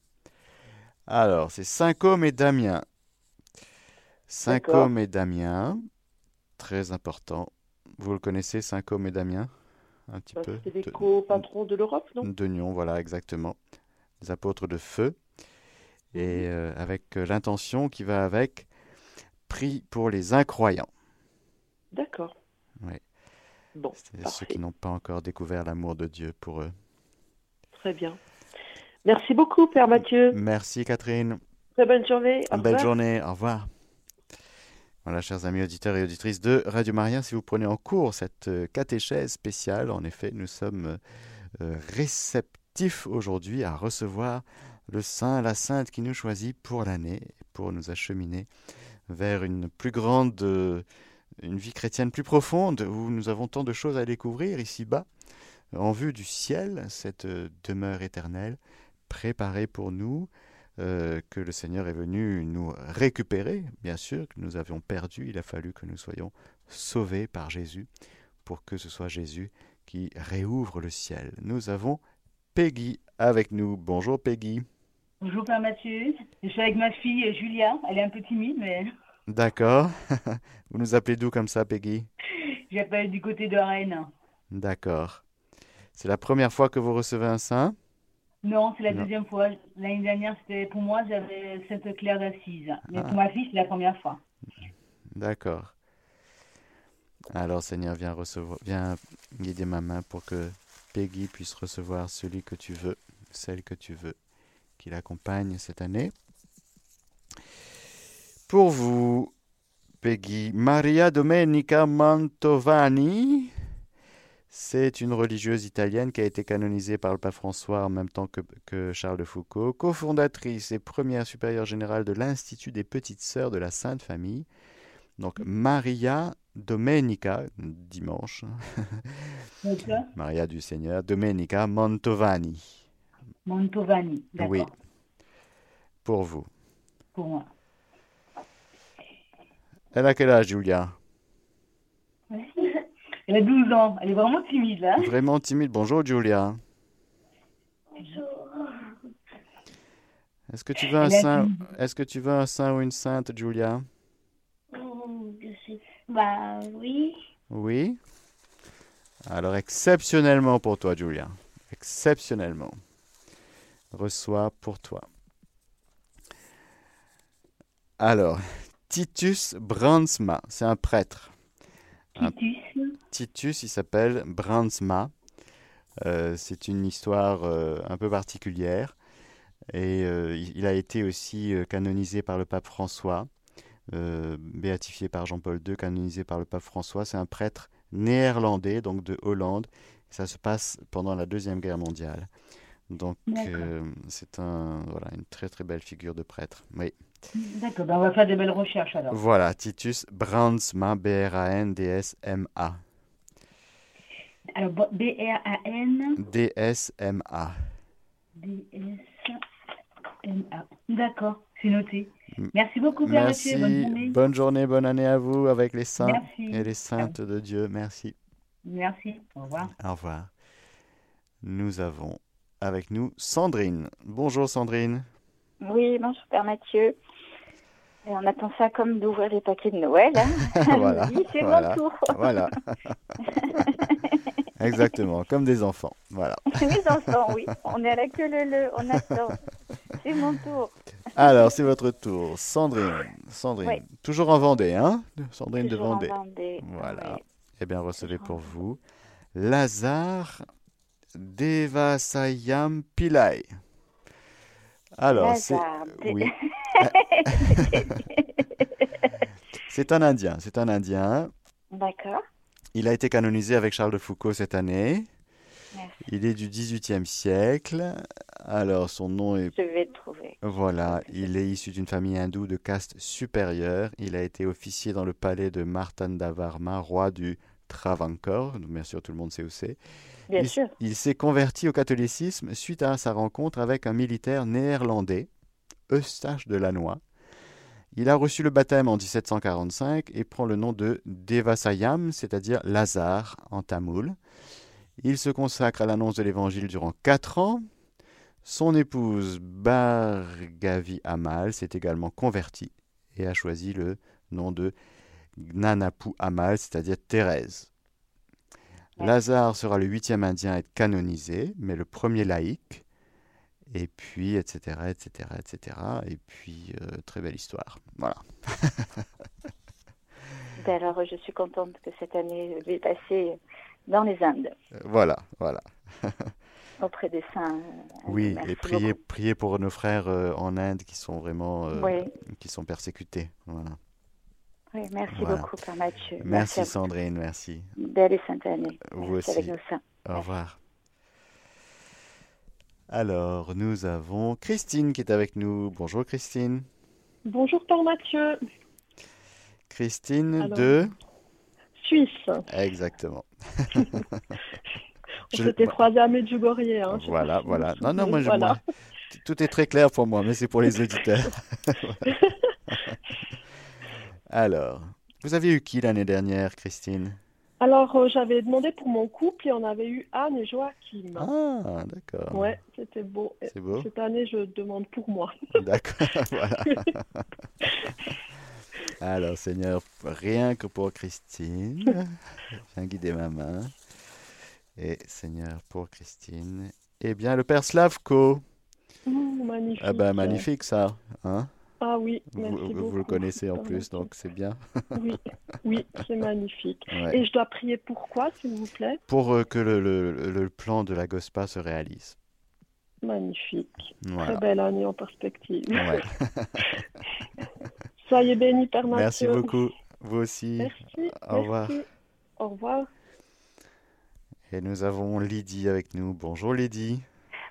Alors, c'est Saint-Côme et Damien. Saint-Côme et Damien, très important. Vous le connaissez, Saint-Côme et Damien? Un petit Bah, peu C'était les de- co-patrons de l'Europe, non? de Nyon, voilà, exactement. Les apôtres de feu. Et euh, avec euh, l'intention qui va avec, prie pour les incroyants. D'accord. Oui. Bon, C'est ceux qui n'ont pas encore découvert l'amour de Dieu pour eux. Très bien. Merci beaucoup, Père Mathieu. Merci Catherine. Très bonne journée. Au Belle revoir. journée. Au revoir. Voilà, chers amis auditeurs et auditrices de Radio Maria, si vous prenez en cours cette euh, catéchèse spéciale, en effet, nous sommes euh, réceptifs aujourd'hui à recevoir le saint, la sainte qui nous choisit pour l'année, pour nous acheminer vers une plus grande, euh, une vie chrétienne plus profonde, où nous avons tant de choses à découvrir ici-bas, en vue du ciel, cette euh, demeure éternelle préparée pour nous, euh, que le Seigneur est venu nous récupérer, bien sûr, que nous avions perdu. Il a fallu que nous soyons sauvés par Jésus pour que ce soit Jésus qui réouvre le ciel. Nous avons Peggy avec nous. Bonjour Peggy. Bonjour Père Mathieu, je suis avec ma fille Julia, elle est un peu timide mais D'accord. Vous nous appelez d'où comme ça, Peggy? J'appelle du côté de Rennes. D'accord. C'est la première fois que vous recevez un saint? Non, c'est la Non. deuxième fois. L'année dernière, c'était pour moi, j'avais Sainte Claire d'Assise. Mais Ah. pour ma fille, c'est la première fois. D'accord. Alors Seigneur, viens recevoir, viens guider ma main pour que Peggy puisse recevoir celui que tu veux, celle que tu veux, qui l'accompagne cette année. Pour vous, Peggy, Maria Domenica Mantovani, c'est une religieuse italienne qui a été canonisée par le pape François en même temps que, que Charles de Foucault, cofondatrice et première supérieure générale de l'Institut des Petites Sœurs de la Sainte Famille. Donc Maria Domenica, dimanche. Maria du Seigneur, Domenica Mantovani. Montovani, d'accord, Oui, pour vous. pour moi. Elle a quel âge, Julia? Elle a 12 ans, elle est vraiment timide là. Vraiment timide. Bonjour, Julia. Est-ce que tu veux un saint. Est-ce que tu veux un saint ou une sainte, Julia? Bah oui. Oui. Alors, exceptionnellement pour toi, Julia. Exceptionnellement. Reçois pour toi. Alors, Titus Brandsma, c'est un prêtre. Un- Titus. Titus, il s'appelle Brandsma. Euh, c'est une histoire euh, un peu particulière. Et euh, il a été aussi canonisé par le pape François, béatifié par Jean-Paul II, canonisé par le pape François. C'est un prêtre néerlandais, donc de Hollande. Ça se passe pendant la Deuxième Guerre mondiale. Donc, c'est un, voilà, une très très belle figure de prêtre. Oui. D'accord, ben on va faire des belles recherches alors. Voilà, Titus Brandsma, B-R-A-N-D-S-M-A. Alors, B-R-A-N. D-S-M-A. D-S-M-A. D'accord, c'est noté. Merci beaucoup, Père Merci. Mathieu. Bonne journée. Bonne journée, bonne année à vous avec les saints Merci. et les saintes de Dieu. Merci. Merci. Au revoir. Au revoir. Nous avons avec nous Sandrine. Bonjour Sandrine. Oui, bonjour Père Mathieu. Et on attend ça comme d'ouvrir les paquets de Noël. hein. voilà. C'est voilà. mon tour. Voilà. Exactement, comme des enfants. Voilà. Les enfants, oui. On est à la queue le le, on attend. C'est mon tour. Alors, c'est votre tour. Sandrine. Sandrine. Oui. Toujours en Vendée, hein? Sandrine Toujours de en Vendée. Vendée, Voilà. oui. Eh bien, recevez pour vous Lazare Devasayam Pillai. Alors, c'est. Oui. C'est un Indien. C'est un Indien. D'accord. Il a été canonisé avec Charles de Foucault cette année. Merci. Il est du XVIIIe siècle. Alors, son nom est Je vais trouver. oui. Voilà, il est issu d'une famille hindoue de caste supérieure. Il a été officier dans le palais de Martandavarma, roi du Travancore. Bien sûr, tout le monde sait où c'est. Bien il, sûr. il s'est converti au catholicisme suite à sa rencontre avec un militaire néerlandais, Eustache de Lannoy. Il a reçu le baptême en 1745 et prend le nom de Devasayam, c'est-à-dire Lazare en tamoul. Il se consacre à l'annonce de l'évangile durant quatre ans. Son épouse Bhargavi Amal s'est également convertie et a choisi le nom de Gnanapu Amal, c'est-à-dire Thérèse. Lazare sera le huitième indien à être canonisé, mais le premier laïc. Et puis, etc., etc., etc. Et puis, euh, très belle histoire. Voilà. Ben alors, je suis contente que cette année je vais passer dans les Indes, voilà, voilà. auprès des saints. euh, Oui, merci et prier, beaucoup. prier pour nos frères euh, en Inde qui sont vraiment euh, Oui. qui sont persécutés. Voilà. Oui, merci Voilà. beaucoup, Père Mathieu. Merci. Sandrine, merci. Belle et sainte année. Vous Merci aussi. avec nos saints. Au revoir. Alors, nous avons Christine qui est avec nous. Bonjour Christine. Bonjour Père Mathieu, Christine Alors, de... Suisse. Exactement. On Je- s'était croisés à Medjugorje. Hein, je Voilà, voilà. Non, non, moi, je, Voilà. moi, tout est très clair pour moi, mais c'est pour les auditeurs. Alors, vous avez eu qui l'année dernière, Christine? Alors, euh, j'avais demandé pour mon couple et on avait eu Anne et Joachim. Ah, d'accord. Ouais, c'était beau. Beau. Cette année, je demande pour moi. D'accord, voilà. Alors, Seigneur, rien que pour Christine, viens guider ma main. Et Seigneur, pour Christine, eh bien, le Père Slavko. Magnifique. Ah ben, magnifique ça, hein? Ah oui, vous, merci vous- beaucoup. vous le connaissez en plus, donc c'est bien. Oui, oui, c'est magnifique. Ouais. Et je dois prier pour quoi, s'il vous plaît? Pour euh, que le, le- le plan de la GOSPA se réalise. Magnifique. Voilà. Très belle année en perspective. Ouais. Soyez bénis, Père Mathieu. Merci beaucoup. Vous aussi. Merci. Au revoir. merci. Au revoir. Et nous avons Lydie avec nous. Bonjour Lydie.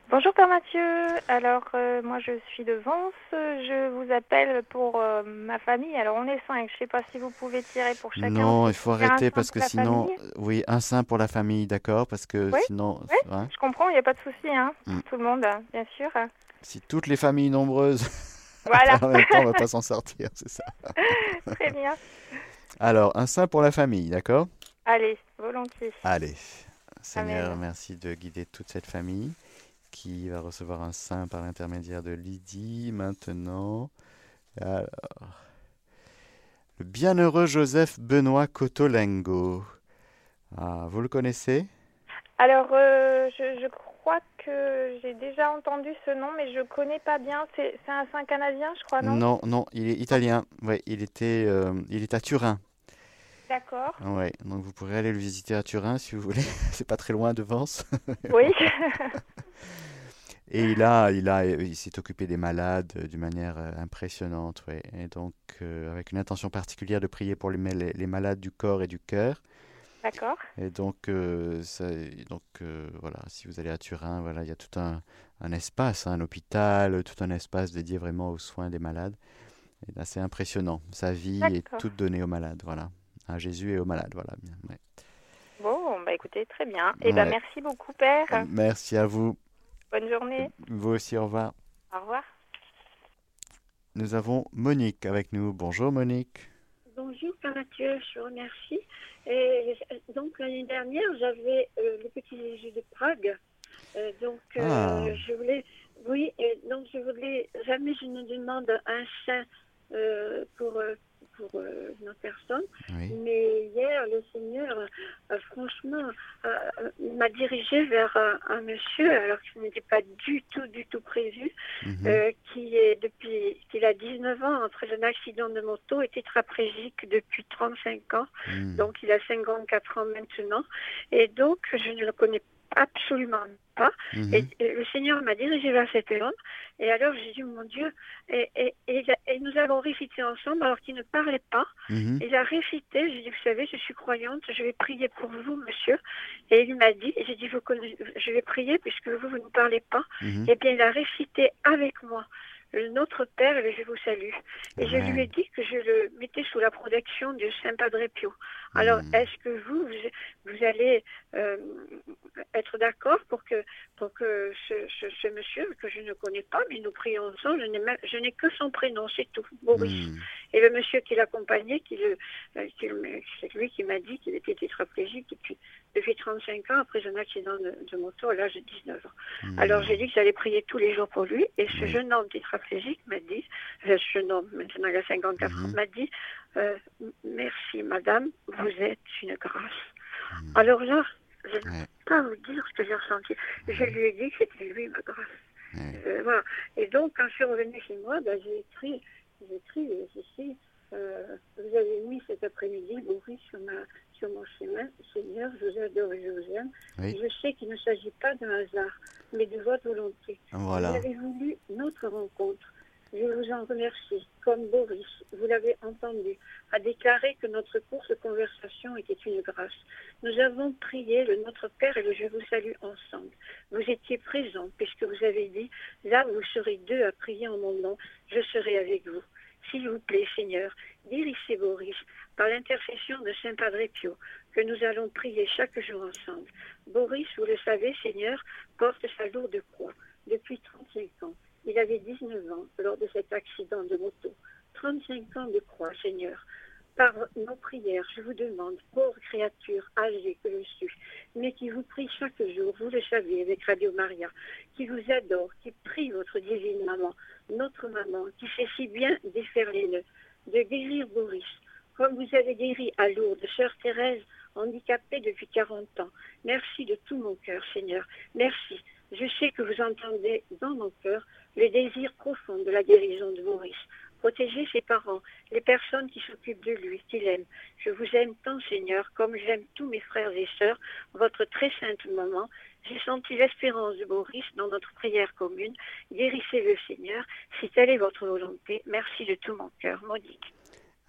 Bonjour Père Mathieu. Alors euh, moi je suis de Vence. Je vous appelle pour euh, ma famille. Alors on est cinq. Je sais pas si vous pouvez tirer pour chacun. Non, il faut arrêter parce que sinon, famille. euh, oui, un saint pour la famille, d'accord, parce que Oui, sinon, oui, hein, je comprends. Il n'y a pas de souci. Hein. Mm. Tout le monde, bien sûr. si toutes les familles nombreuses Voilà. en même temps, on va pas s'en sortir, c'est ça. Très bien. Alors, un saint pour la famille, d'accord? Allez, volontiers. Allez, Seigneur, Amen. merci de guider toute cette famille qui va recevoir un saint par l'intermédiaire de Lydie maintenant. Alors, le bienheureux Joseph Benoît Cotolengo. Ah, vous le connaissez? Alors euh, je, je crois que j'ai déjà entendu ce nom, mais je connais pas bien. C'est c'est un saint canadien, je crois, non? Non, non, il est italien. Ouais, il était, euh, il est à Turin. D'accord. Ouais, donc vous pourrez aller le visiter à Turin si vous voulez. C'est pas très loin de Vence. Oui. Et il a, il a, il s'est occupé des malades euh, d'une manière euh, impressionnante, ouais. Et donc, euh, avec une intention particulière de prier pour les, mal- les malades du corps et du cœur. D'accord. Et donc, euh, ça, donc euh, voilà, si vous allez à Turin, voilà, il y a tout un, un espace, hein, un hôpital, tout un espace dédié vraiment aux soins des malades. C'est impressionnant. Sa vie est toute donnée aux malades, voilà. À Jésus et aux malades, voilà. bien, ouais. Bon, bah écoutez, très bien. Eh ben Ouais. merci beaucoup, Père. Merci à vous. Bonne journée. Vous aussi, au revoir. Au revoir. Nous avons Monique avec nous. Bonjour Monique. Bonjour, Père Mathieu, je vous remercie. Et euh, donc, l'année dernière, j'avais euh, le petit Jésus de Prague. Euh, donc, euh, Ah. je voulais, oui, et donc je voulais, jamais je ne demande un saint euh, pour, euh, pour euh, une autre personne. Mais hier, le Seigneur, euh, franchement, euh, euh, m'a dirigé vers un, monsieur, alors que ce n'était pas du tout, du tout prévu, Mhm. qui est depuis qu'il a 19 ans, après un accident de moto, est tétraplégique depuis 35 ans. Mhm. Donc, il a 54 ans maintenant. Et donc, je ne le connais absolument pas. Mhm. Et, et le Seigneur m'a dirigé vers cet homme. Et alors, j'ai dit, mon Dieu, et, et, et, nous avons récité ensemble alors qu'il ne parlait pas. Mhm. Il a récité, j'ai dit, vous savez, je suis croyante, je vais prier pour vous, monsieur. Et il m'a dit, et j'ai dit, vous connaissez- je vais prier puisque vous, vous ne parlez pas. Mhm. Et bien, il a récité avec moi Notre Père et Je vous salue. Et je lui ai dit que je le mettais sous la protection de Saint Padre Pio. Alors, Hmm. est-ce que vous, vous, vous allez euh, être d'accord pour que, pour que ce, ce- ce monsieur, que je ne connais pas, mais nous prions ensemble, je n'ai même- je n'ai que son prénom, c'est tout, Boris. Hmm. Et le monsieur qui l'accompagnait, qui le, euh, qui le- c'est lui qui m'a dit qu'il était tétraplégique depuis, depuis 35 ans après un accident de, de moto à l'âge de 19 ans. Hmm. Alors j'ai dit que j'allais prier tous les jours pour lui et ce jeune homme tétraplégique m'a dit, euh, ce jeune homme maintenant il a 54 ans, m'a dit euh, merci madame, vous êtes une grâce. Alors là, je ne peux pas vous dire ce que j'ai ressenti. Je lui ai dit que c'était lui ma grâce. Euh, voilà. Et donc, quand je suis revenue chez moi, ben, j'ai écrit, j'ai écrit euh, euh, vous avez mis cet après-midi Boris sur, ma, sur mon chemin. Seigneur, je vous adore et je vous aime. Oui. Je sais qu'il ne s'agit pas d'un hasard, mais de votre volonté. Voilà. Vous avez voulu notre rencontre. En remercie. Comme Boris, vous l'avez entendu, a déclaré que notre courte conversation était une grâce. Nous avons prié le Notre Père et le Je vous salue ensemble. Vous étiez présents puisque vous avez dit, là vous serez deux à prier en mon nom, je serai avec vous. S'il vous plaît, Seigneur, dirigez Boris par l'intercession de Saint Padre Pio, que nous allons prier chaque jour ensemble. Boris, vous le savez, Seigneur, porte sa lourde croix depuis 35 ans. Il avait 19 ans lors de cet accident de moto. 35 ans de croix, Seigneur. Par nos prières, je vous demande, pauvre créature âgée que je suis, mais qui vous prie chaque jour, vous le savez, avec Radio Maria, qui vous adore, qui prie votre divine maman, notre maman, qui sait si bien défaire les nœuds, de guérir Boris, comme vous avez guéri à Lourdes, sœur Thérèse, handicapée depuis 40 ans. Merci de tout mon cœur, Seigneur. Merci. Je sais que vous entendez dans mon cœur le désir profond de la guérison de Maurice. Protégez ses parents, les personnes qui s'occupent de lui, qu'il aime. Je vous aime tant, Seigneur, comme j'aime tous mes frères et sœurs, votre très sainte maman. J'ai senti l'espérance de Maurice dans notre prière commune. Guérissez-le, Seigneur, si telle est votre volonté. Merci de tout mon cœur. Monique.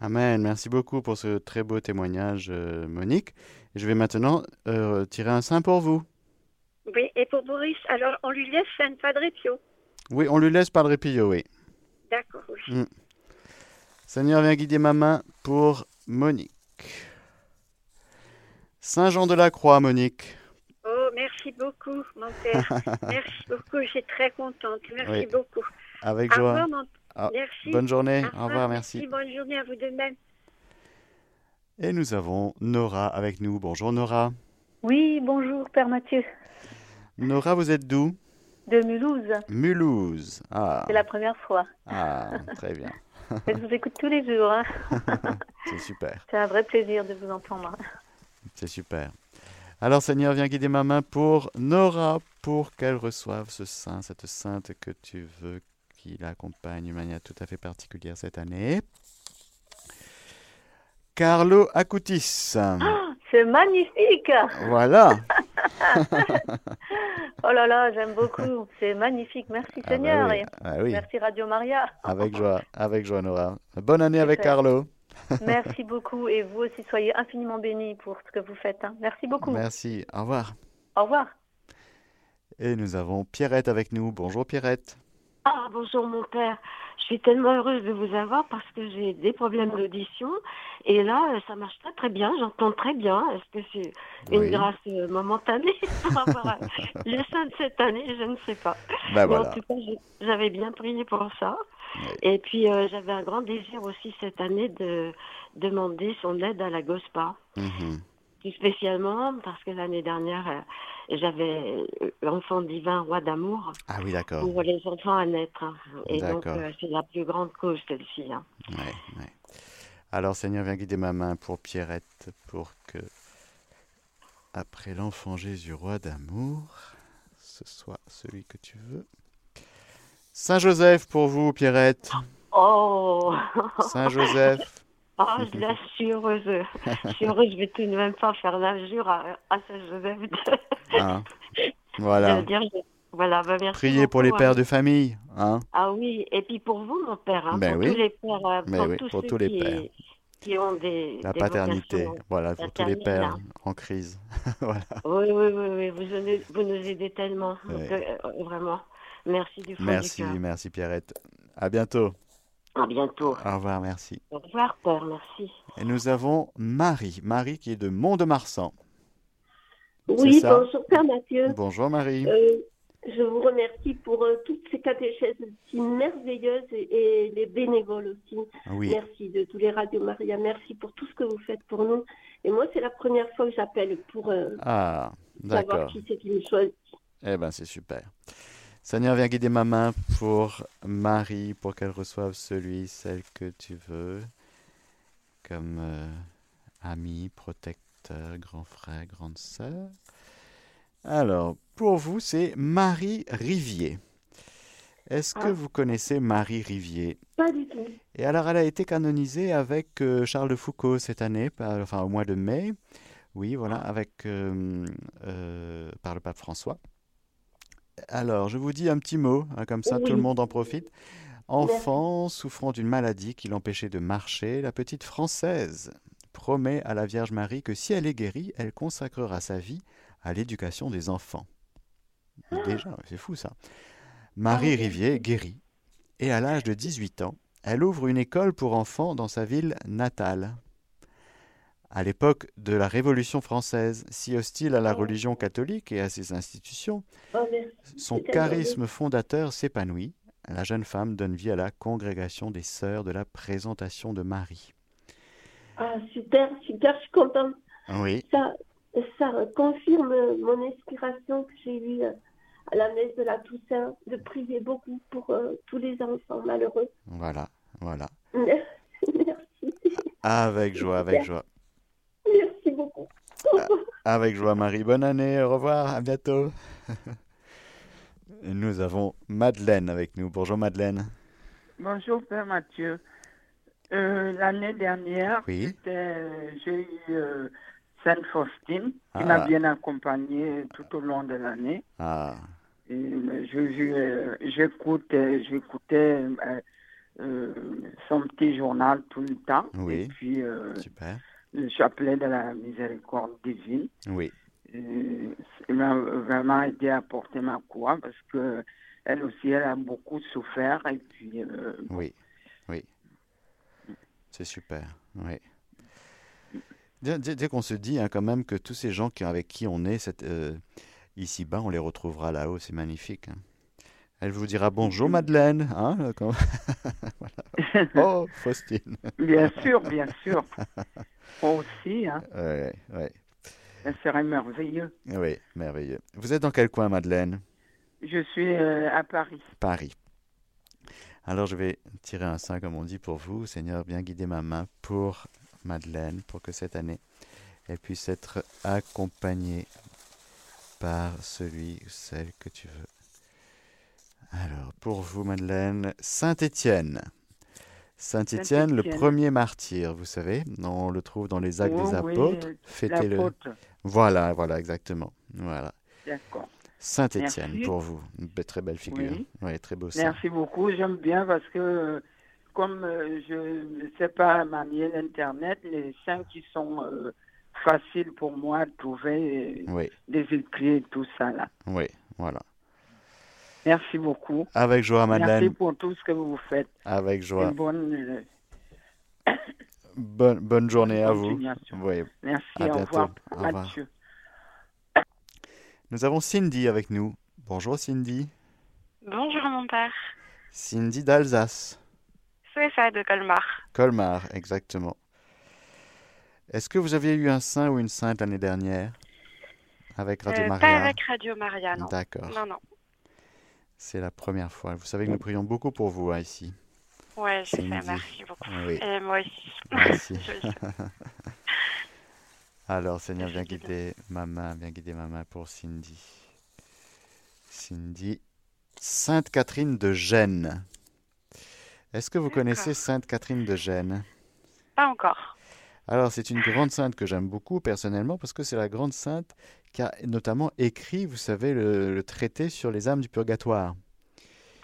Amen. Merci beaucoup pour ce très beau témoignage, euh, Monique. Je vais maintenant euh, tirer un saint pour vous. Oui, et pour Boris, alors on lui laisse Saint Padre Pio. Oui, on lui laisse Padre Pio, oui. D'accord, oui. Mm. Seigneur, viens guider ma main pour Monique. Saint Jean de la Croix, Monique. Oh, merci beaucoup, mon père. merci beaucoup, je suis très contente. Merci Oui. beaucoup. Avec Au joie. revoir, mon- Ah, Merci. bonne journée. Au Au revoir, merci. Bonne journée à vous de même. Et nous avons Nora avec nous. Bonjour Nora. Oui, bonjour, Père Mathieu, Nora, vous êtes d'où? De Mulhouse. Mulhouse. Ah, C'est la première fois. ah très bien. Je vous écoute tous les jours. hein. C'est super. C'est un vrai plaisir de vous entendre. C'est super. Alors Seigneur, viens guider ma main pour Nora, pour qu'elle reçoive ce saint, cette sainte que tu veux qui l'accompagne d'une manière tout à fait particulière cette année. Carlo Acutis. Oh, c'est magnifique Voilà. Oh là là, j'aime beaucoup. C'est magnifique. Merci Ah bah Seigneur. oui, et ah oui. Merci Radio Maria. Avec joie, avec joie Nora. Bonne année avec. Carlo. Merci beaucoup. Et vous aussi, soyez infiniment bénis pour ce que vous faites. hein. Merci beaucoup. Merci, au revoir. Au revoir. Et nous avons Pierrette avec nous. Bonjour Pierrette. Ah, bonjour mon père. Je suis tellement heureuse de vous avoir parce que j'ai des problèmes d'audition. Et là, euh, ça marche très très bien. J'entends très bien. Est-ce que c'est une Oui. grâce euh, momentanée par rapport à le saint de cette année? Je ne sais pas. Bah voilà. En tout cas, j'avais bien prié pour ça. Et puis, euh, j'avais un grand désir aussi cette année de demander son aide à la GOSPA. Mhm. Tout spécialement parce que l'année dernière, euh, j'avais euh, l'enfant divin, roi d'amour, Ah oui, d'accord. pour les enfants à naître. hein. Et donc, D'accord. euh, c'est la plus grande cause, celle-ci. hein. Ouais, ouais. Alors Seigneur, viens guider ma main pour Pierrette, pour que, après l'enfant Jésus, roi d'amour, ce soit celui que tu veux. Saint Joseph pour vous, Pierrette. Oh Saint Joseph. Ah, je la suis heureuse. Je suis heureuse, je vais tout de même pas faire l'injure à, à Saint-Joseph. de- Hein. Voilà. dire, je- Voilà, bah, merci Priez pour les beaucoup, pères hein. de famille. Hein. Ah oui, et puis pour vous, mon père, hein, Ben pour oui. tous les pères, euh, Ben pour oui, tous pour ceux tous les qui, pères. qui ont des, La des paternité. Voilà, pour tous les pères hein. en crise. voilà. Oui, oui, oui, oui, vous, nous- vous nous aidez tellement, que, euh, vraiment. Merci du fond Merci, du cœur. merci Pierrette. À bientôt. À bientôt. Au revoir, merci. Au revoir, Père, merci. Et nous avons Marie. Marie qui est de Mont-de-Marsan. Oui, bonjour Père Mathieu. Bonjour Marie. Euh, je vous remercie pour euh, toutes ces catéchèses si merveilleuses et, et les bénévoles aussi. Oui. Merci de tous les radios Maria. Merci pour tout ce que vous faites pour nous. Et moi, c'est la première fois que j'appelle pour euh, Ah, savoir d'accord. qui c'est qui me choisit. Eh ben, c'est super. Seigneur, viens guider ma main pour Marie, pour qu'elle reçoive celui, celle que tu veux, comme euh, ami, protecteur, grand frère, grande sœur. Alors, pour vous, c'est Marie Rivier. Est-ce que Ah. vous connaissez Marie Rivier? Pas du tout. Et alors, elle a été canonisée avec euh, Charles de Foucault cette année, par- enfin au mois de mai. Oui, voilà, avec euh, euh, par le pape François. Alors, je vous dis un petit mot, hein, comme ça, tout le monde en profite. Enfant souffrant d'une maladie qui l'empêchait de marcher, la petite Française promet à la Vierge Marie que si elle est guérie, elle consacrera sa vie à l'éducation des enfants. Déjà, c'est fou ça. Marie Rivier est guérie et à l'âge de 18 ans, elle ouvre une école pour enfants dans sa ville natale. À l'époque de la Révolution française, si hostile à la religion catholique et à ses institutions, Oh, son charisme fondateur s'épanouit. La jeune femme donne vie à la congrégation des sœurs de la présentation de Marie. Ah, super, super, je suis contente. Oui, Ça, ça confirme mon inspiration que j'ai eue euh, à la messe de la Toussaint, de prier beaucoup pour euh, tous les enfants malheureux. voilà, voilà. Merci. Avec joie, avec joie. Beaucoup. Avec joie, Marie. Bonne année, au revoir, à bientôt. Nous avons Madeleine avec nous. Bonjour Madeleine. Bonjour Père Mathieu. Euh, L'année dernière, Oui. j'ai eu euh, Sainte Faustine qui Ah. m'a bien accompagnée tout au long de l'année. Ah, Et, euh, je- je, euh, J'écoutais j'écoutais, euh, euh, son petit journal tout le temps. Oui. Et puis, euh, super. Le chapelet de la miséricorde divine. Oui, Il m'a vraiment aidé à porter ma croix parce que elle aussi, elle a beaucoup souffert. Et puis, euh, oui, oui. C'est super, oui. Dès, dès- dès qu'on se dit hein, quand même que tous ces gens qui, avec qui on est cette, euh, ici-bas, on les retrouvera là-haut, c'est magnifique. hein. Elle vous dira bonjour Madeleine. Hein, quand- Voilà. Oh, Faustine. Bien sûr, bien sûr. Moi aussi, hein. Ouais, ouais. Ça serait merveilleux. Oui, merveilleux. Vous êtes dans quel coin, Madeleine? Je suis euh, à Paris. Paris. Alors je vais tirer un saint, comme on dit, pour vous. Seigneur, bien guider ma main pour Madeleine, pour que cette année, elle puisse être accompagnée par celui ou celle que tu veux. Alors, pour vous, Madeleine, Saint-Étienne. Saint-Étienne, le premier martyr, vous savez, on le trouve dans les actes des Oh oui, apôtres. euh, Fêtez-le. Voilà, voilà, exactement. Voilà. D'accord. Saint-Étienne, pour vous. Une très belle figure. Oui. Oui, très beau saint. Merci beaucoup. J'aime bien parce que, comme euh, je ne sais pas manier l'Internet, les saints qui sont euh, faciles pour moi à trouver, euh, Oui, des écrits et tout ça là. oui, voilà. Merci beaucoup. Avec joie, Merci Madeleine. pour tout ce que vous faites. Avec joie. Et bonne, euh, Bonne, bonne journée à vous. Oui. Merci, À au bientôt. revoir, Au revoir. Mathieu. Nous avons Cindy avec nous. Bonjour Cindy. Bonjour mon père. Cindy d'Alsace. C'est ça de Colmar. Colmar, exactement. Est-ce que vous aviez eu un saint ou une sainte l'année dernière avec Radio Euh, Maria? Pas avec Radio Maria, non. D'accord. Non, non. C'est la première fois. Vous savez que nous prions beaucoup pour vous hein, ici. Ouais, je sais, merci beaucoup. Oui. Et moi aussi. Merci. Alors, Seigneur, viens guider ma main, viens guider ma main pour Cindy. Cindy, Sainte Catherine de Gênes. Est-ce que vous connaissez Sainte Catherine de Gênes? Pas encore. Alors, c'est une grande sainte que j'aime beaucoup personnellement parce que c'est la grande sainte qui a notamment écrit, vous savez, le, le traité sur les âmes du purgatoire.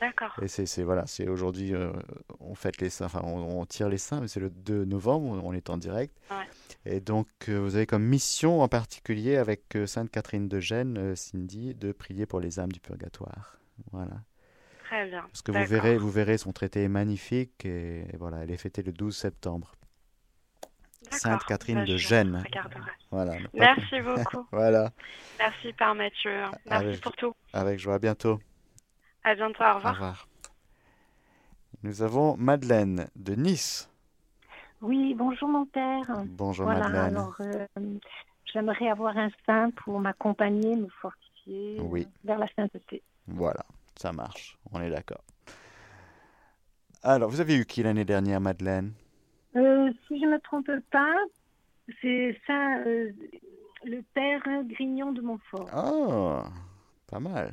D'accord. Et c'est c'est- voilà, c'est aujourd'hui, euh, on fête les saints, enfin, on, on tire les saints, mais c'est le 2 novembre, on est en direct. Ouais. Et donc, euh, vous avez comme mission en particulier avec euh, Sainte Catherine de Gênes, Cindy, de prier pour les âmes du purgatoire. Voilà. Très bien. Parce que vous verrez, vous verrez, son traité est magnifique et, et voilà, elle est fêtée le 12 septembre. Sainte Catherine Bah, de Gênes. Voilà. Merci beaucoup. voilà. Merci, Père Mathieu. Merci Avec- pour tout. Avec joie. À bientôt. À bientôt. Au Au revoir. revoir. Nous avons Madeleine de Nice. Oui, bonjour mon père. Bonjour, voilà, Madeleine. Alors, euh, j'aimerais avoir un saint pour m'accompagner, me fortifier Oui. euh, vers la sainteté. Voilà, ça marche. On est d'accord. Alors, vous avez eu qui l'année dernière, Madeleine? Euh, si je ne me trompe pas, c'est saint euh, le père Grignon de Montfort. Oh, pas mal.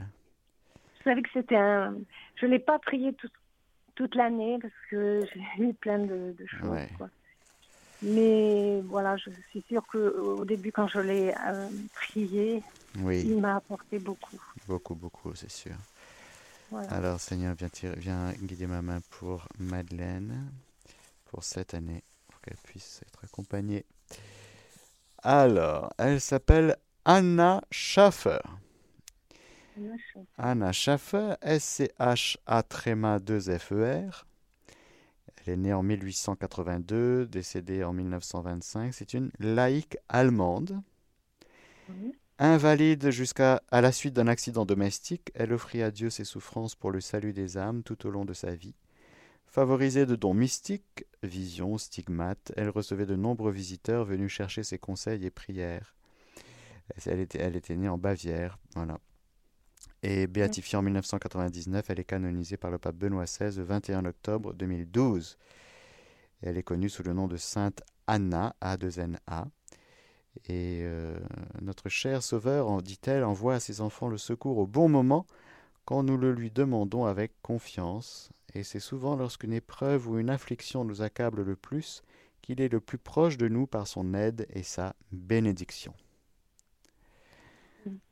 Vous savez que c'était un. Je ne l'ai pas prié tout- toute l'année parce que j'ai eu plein de, de choses. Ouais. quoi. Mais voilà, je suis sûre qu'au début, quand je l'ai euh, prié, Oui. il m'a apporté beaucoup. Beaucoup, beaucoup, c'est sûr. Voilà. Alors, Seigneur, viens guider ma main pour Madeleine, pour cette année, pour qu'elle puisse être accompagnée. Alors, elle s'appelle Anna Schaffer. Anna Schaffer, S-C-H-A tréma 2 F-E-R. Elle est née en 1882, décédée en 1925. C'est une laïque allemande. Invalide jusqu'à à la suite d'un accident domestique, elle offrit à Dieu ses souffrances pour le salut des âmes tout au long de sa vie. Favorisée de dons mystiques, visions, stigmates, elle recevait de nombreux visiteurs venus chercher ses conseils et prières. Elle était, née en Bavière, voilà. Et béatifiée en 1999, elle est canonisée par le pape Benoît XVI le 21 octobre 2012. Elle est connue sous le nom de Sainte Anna, A2NA. Et euh, notre cher Sauveur, dit-elle, envoie à ses enfants le secours au bon moment quand nous le lui demandons avec confiance. Et c'est souvent lorsqu'une épreuve ou une affliction nous accable le plus qu'il est le plus proche de nous par son aide et sa bénédiction.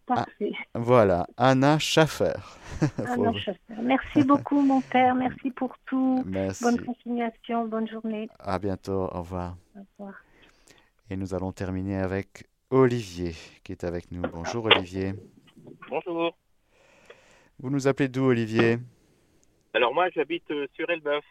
Parfait. Ah, voilà, Anna Schaffer. Anna. Schaffer. Merci beaucoup, mon père. Merci pour tout. Merci. Bonne continuation. Bonne journée. À bientôt, au revoir. Au revoir. Et nous allons terminer avec Olivier qui est avec nous. Bonjour Olivier. Bonjour. Vous nous appelez d'où Olivier? Alors moi j'habite euh, sur Elbeuf.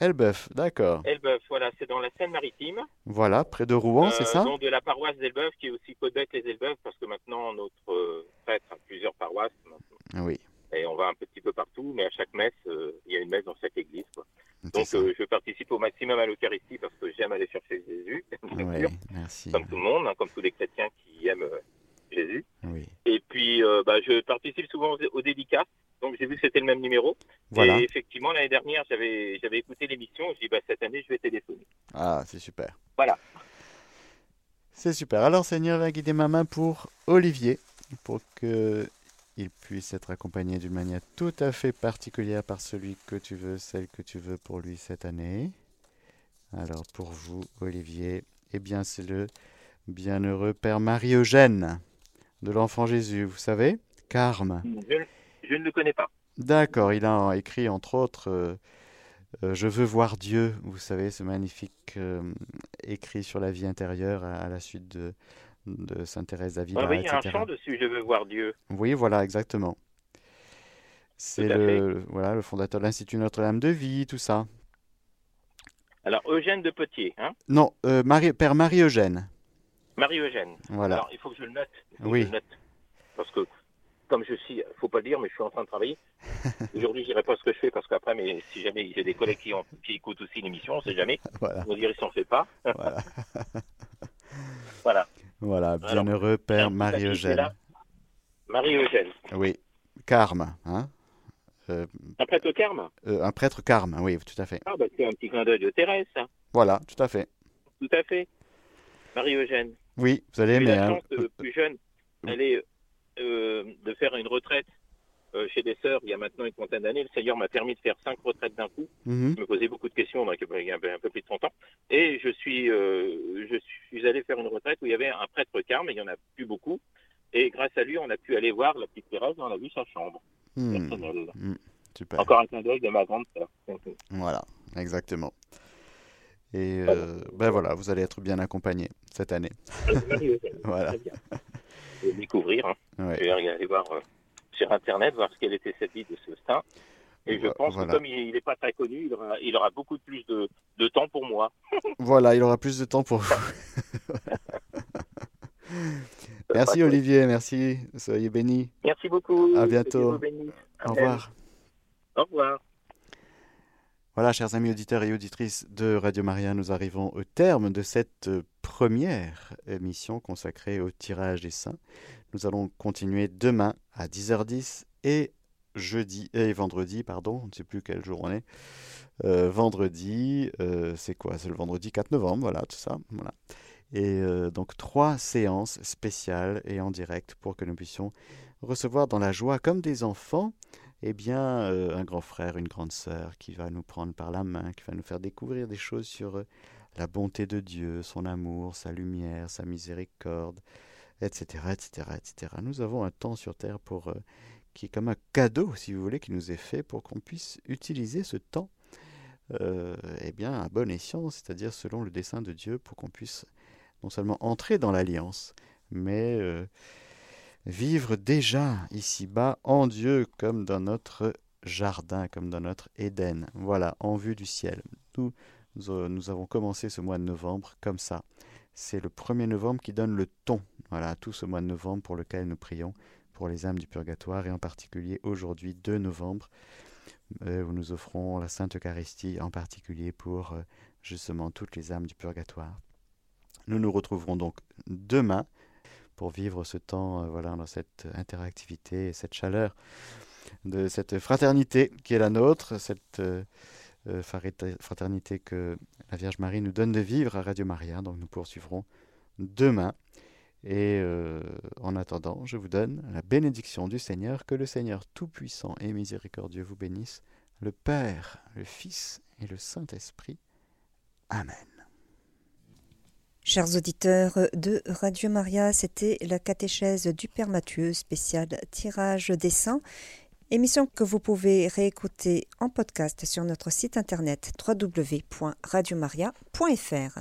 Elbeuf, d'accord. Elbeuf, voilà, c'est dans la Seine-Maritime. Voilà, près de Rouen, c'est Euh, ça Donc de la paroisse d'Elbeuf qui est aussi Codec les Elbeuf parce que maintenant notre euh, prêtre a plusieurs paroisses maintenant. Oui. et on va un petit peu partout, mais à chaque messe euh, il y a une messe dans chaque église. Quoi. C'est Donc je participe au maximum à l'Eucharistie parce que j'aime aller chercher Jésus, Oui, merci. comme tout le monde, hein, comme tous les chrétiens qui aiment Jésus. Oui. Et puis, euh, bah, je participe souvent aux, aux dédicaces. Donc, j'ai vu que c'était le même numéro. Voilà. Et effectivement, l'année dernière, j'avais, j'avais écouté l'émission. Je dis, bah, cette année, je vais téléphoner. Ah, c'est super. Voilà. C'est super. Alors Seigneur, va guider ma main pour Olivier, pour que il puisse être accompagné d'une manière tout à fait particulière par celui que tu veux, celle que tu veux pour lui cette année. Alors pour vous, Olivier, eh bien c'est le bienheureux Père Marie-Eugène de l'Enfant Jésus, vous savez Carme. Je, je ne le connais pas. D'accord, il a écrit entre autres euh, euh, Je veux voir Dieu, vous savez, ce magnifique euh, écrit sur la vie intérieure à, à la suite de, de Sainte Thérèse d'Avila, Ah oui, il y a un chant dessus, je veux voir Dieu. Oui, voilà, exactement. C'est le, voilà, le fondateur de l'Institut Notre-Dame de Vie, tout ça. Alors, Eugène de Potier, hein? Non, Marie, Père Marie-Eugène. Marie-Eugène. Voilà. Alors, il faut que je le note. Il Oui. que je le note. Parce que, comme je suis, faut pas le dire, mais je suis en train de travailler. Aujourd'hui, je dirai pas ce que je fais parce qu'après, mais si jamais j'ai des collègues qui, ont, qui écoutent aussi l'émission, on sait jamais. Voilà. On va dire, ils s'en fait pas. Voilà. voilà. Voilà, Alors, bienheureux Père Marie-Eugène. Marie-Eugène. Oui, Carme. Hein Euh, Un prêtre carme euh, un prêtre Carme, oui, tout à fait. Ah, bah, c'est un petit clin d'œil de Thérèse. Voilà, tout à fait. Tout à fait. Marie-Eugène. Oui, vous allez aimer. la hein. chance, euh, plus jeune, d'aller euh, de faire une retraite euh, chez des sœurs il y a maintenant une trentaine d'années. Le Seigneur m'a permis de faire cinq retraites d'un coup. Mhm. Je me posais beaucoup de questions, donc il y a un peu, un peu plus de 30 ans. Et je suis, euh, je suis allé faire une retraite où il y avait un prêtre carme, et il n'y en a plus beaucoup. Et grâce à lui, on a pu aller voir la petite Thérèse, on a vu sa chambre. Hmm, personnelle. hmm, super. Encore un clin d'œil de ma grande sœur. Voilà, exactement. Et euh, ben voilà, vous allez être bien accompagné cette année. Voilà. Vais découvrir. hein. Ouais. Je vais aller voir euh, sur Internet, voir ce qu'elle était cette vie de ce saint. Et je pense Voilà. que comme il n'est pas très connu, il aura, il aura beaucoup plus de, de temps pour moi. Voilà, il aura plus de temps pour vous. merci Olivier, merci. Soyez bénis. Merci beaucoup. À bientôt. Au revoir. Au revoir. Voilà, chers amis auditeurs et auditrices de Radio Maria, nous arrivons au terme de cette euh, première émission consacrée au tirage des saints. Nous allons continuer demain à 10h10 et jeudi et vendredi, pardon, ne sais plus quel jour on est. Euh, vendredi, euh, c'est quoi? C'est le vendredi 4 novembre, voilà, tout ça. Voilà. Et donc trois séances spéciales et en direct pour que nous puissions recevoir dans la joie comme des enfants eh bien, euh, un grand frère, une grande sœur qui va nous prendre par la main, qui va nous faire découvrir des choses sur euh, la bonté de Dieu, son amour, sa lumière, sa miséricorde, etc., etc., etc. Nous avons un temps sur Terre pour, euh, qui est comme un cadeau, si vous voulez, qui nous est fait pour qu'on puisse utiliser ce temps eh bien, à bon escient, c'est-à-dire selon le dessein de Dieu, pour qu'on puisse non seulement entrer dans l'alliance, mais vivre déjà ici-bas en Dieu comme dans notre jardin, comme dans notre Éden. Voilà, en vue du ciel. Nous, nous, euh, avons commencé ce mois de novembre comme ça. C'est le 1er novembre qui donne le ton, voilà, à tout ce mois de novembre pour lequel nous prions pour les âmes du purgatoire et en particulier aujourd'hui 2 novembre euh, où nous offrons la Sainte Eucharistie en particulier pour euh, justement toutes les âmes du purgatoire. Nous nous retrouverons donc demain pour vivre ce temps euh, voilà, dans cette interactivité et cette chaleur de cette fraternité qui est la nôtre, cette euh, euh, fraternité que la Vierge Marie nous donne de vivre à Radio Maria. Donc nous poursuivrons demain. Et en attendant, je vous donne la bénédiction du Seigneur, que le Seigneur Tout-Puissant et Miséricordieux vous bénisse, le Père, le Fils et le Saint-Esprit. Amen. Chers auditeurs de Radio Maria, c'était la catéchèse du Père Mathieu, spécial tirage des saints, émission que vous pouvez réécouter en podcast sur notre site internet www.radiomaria.fr.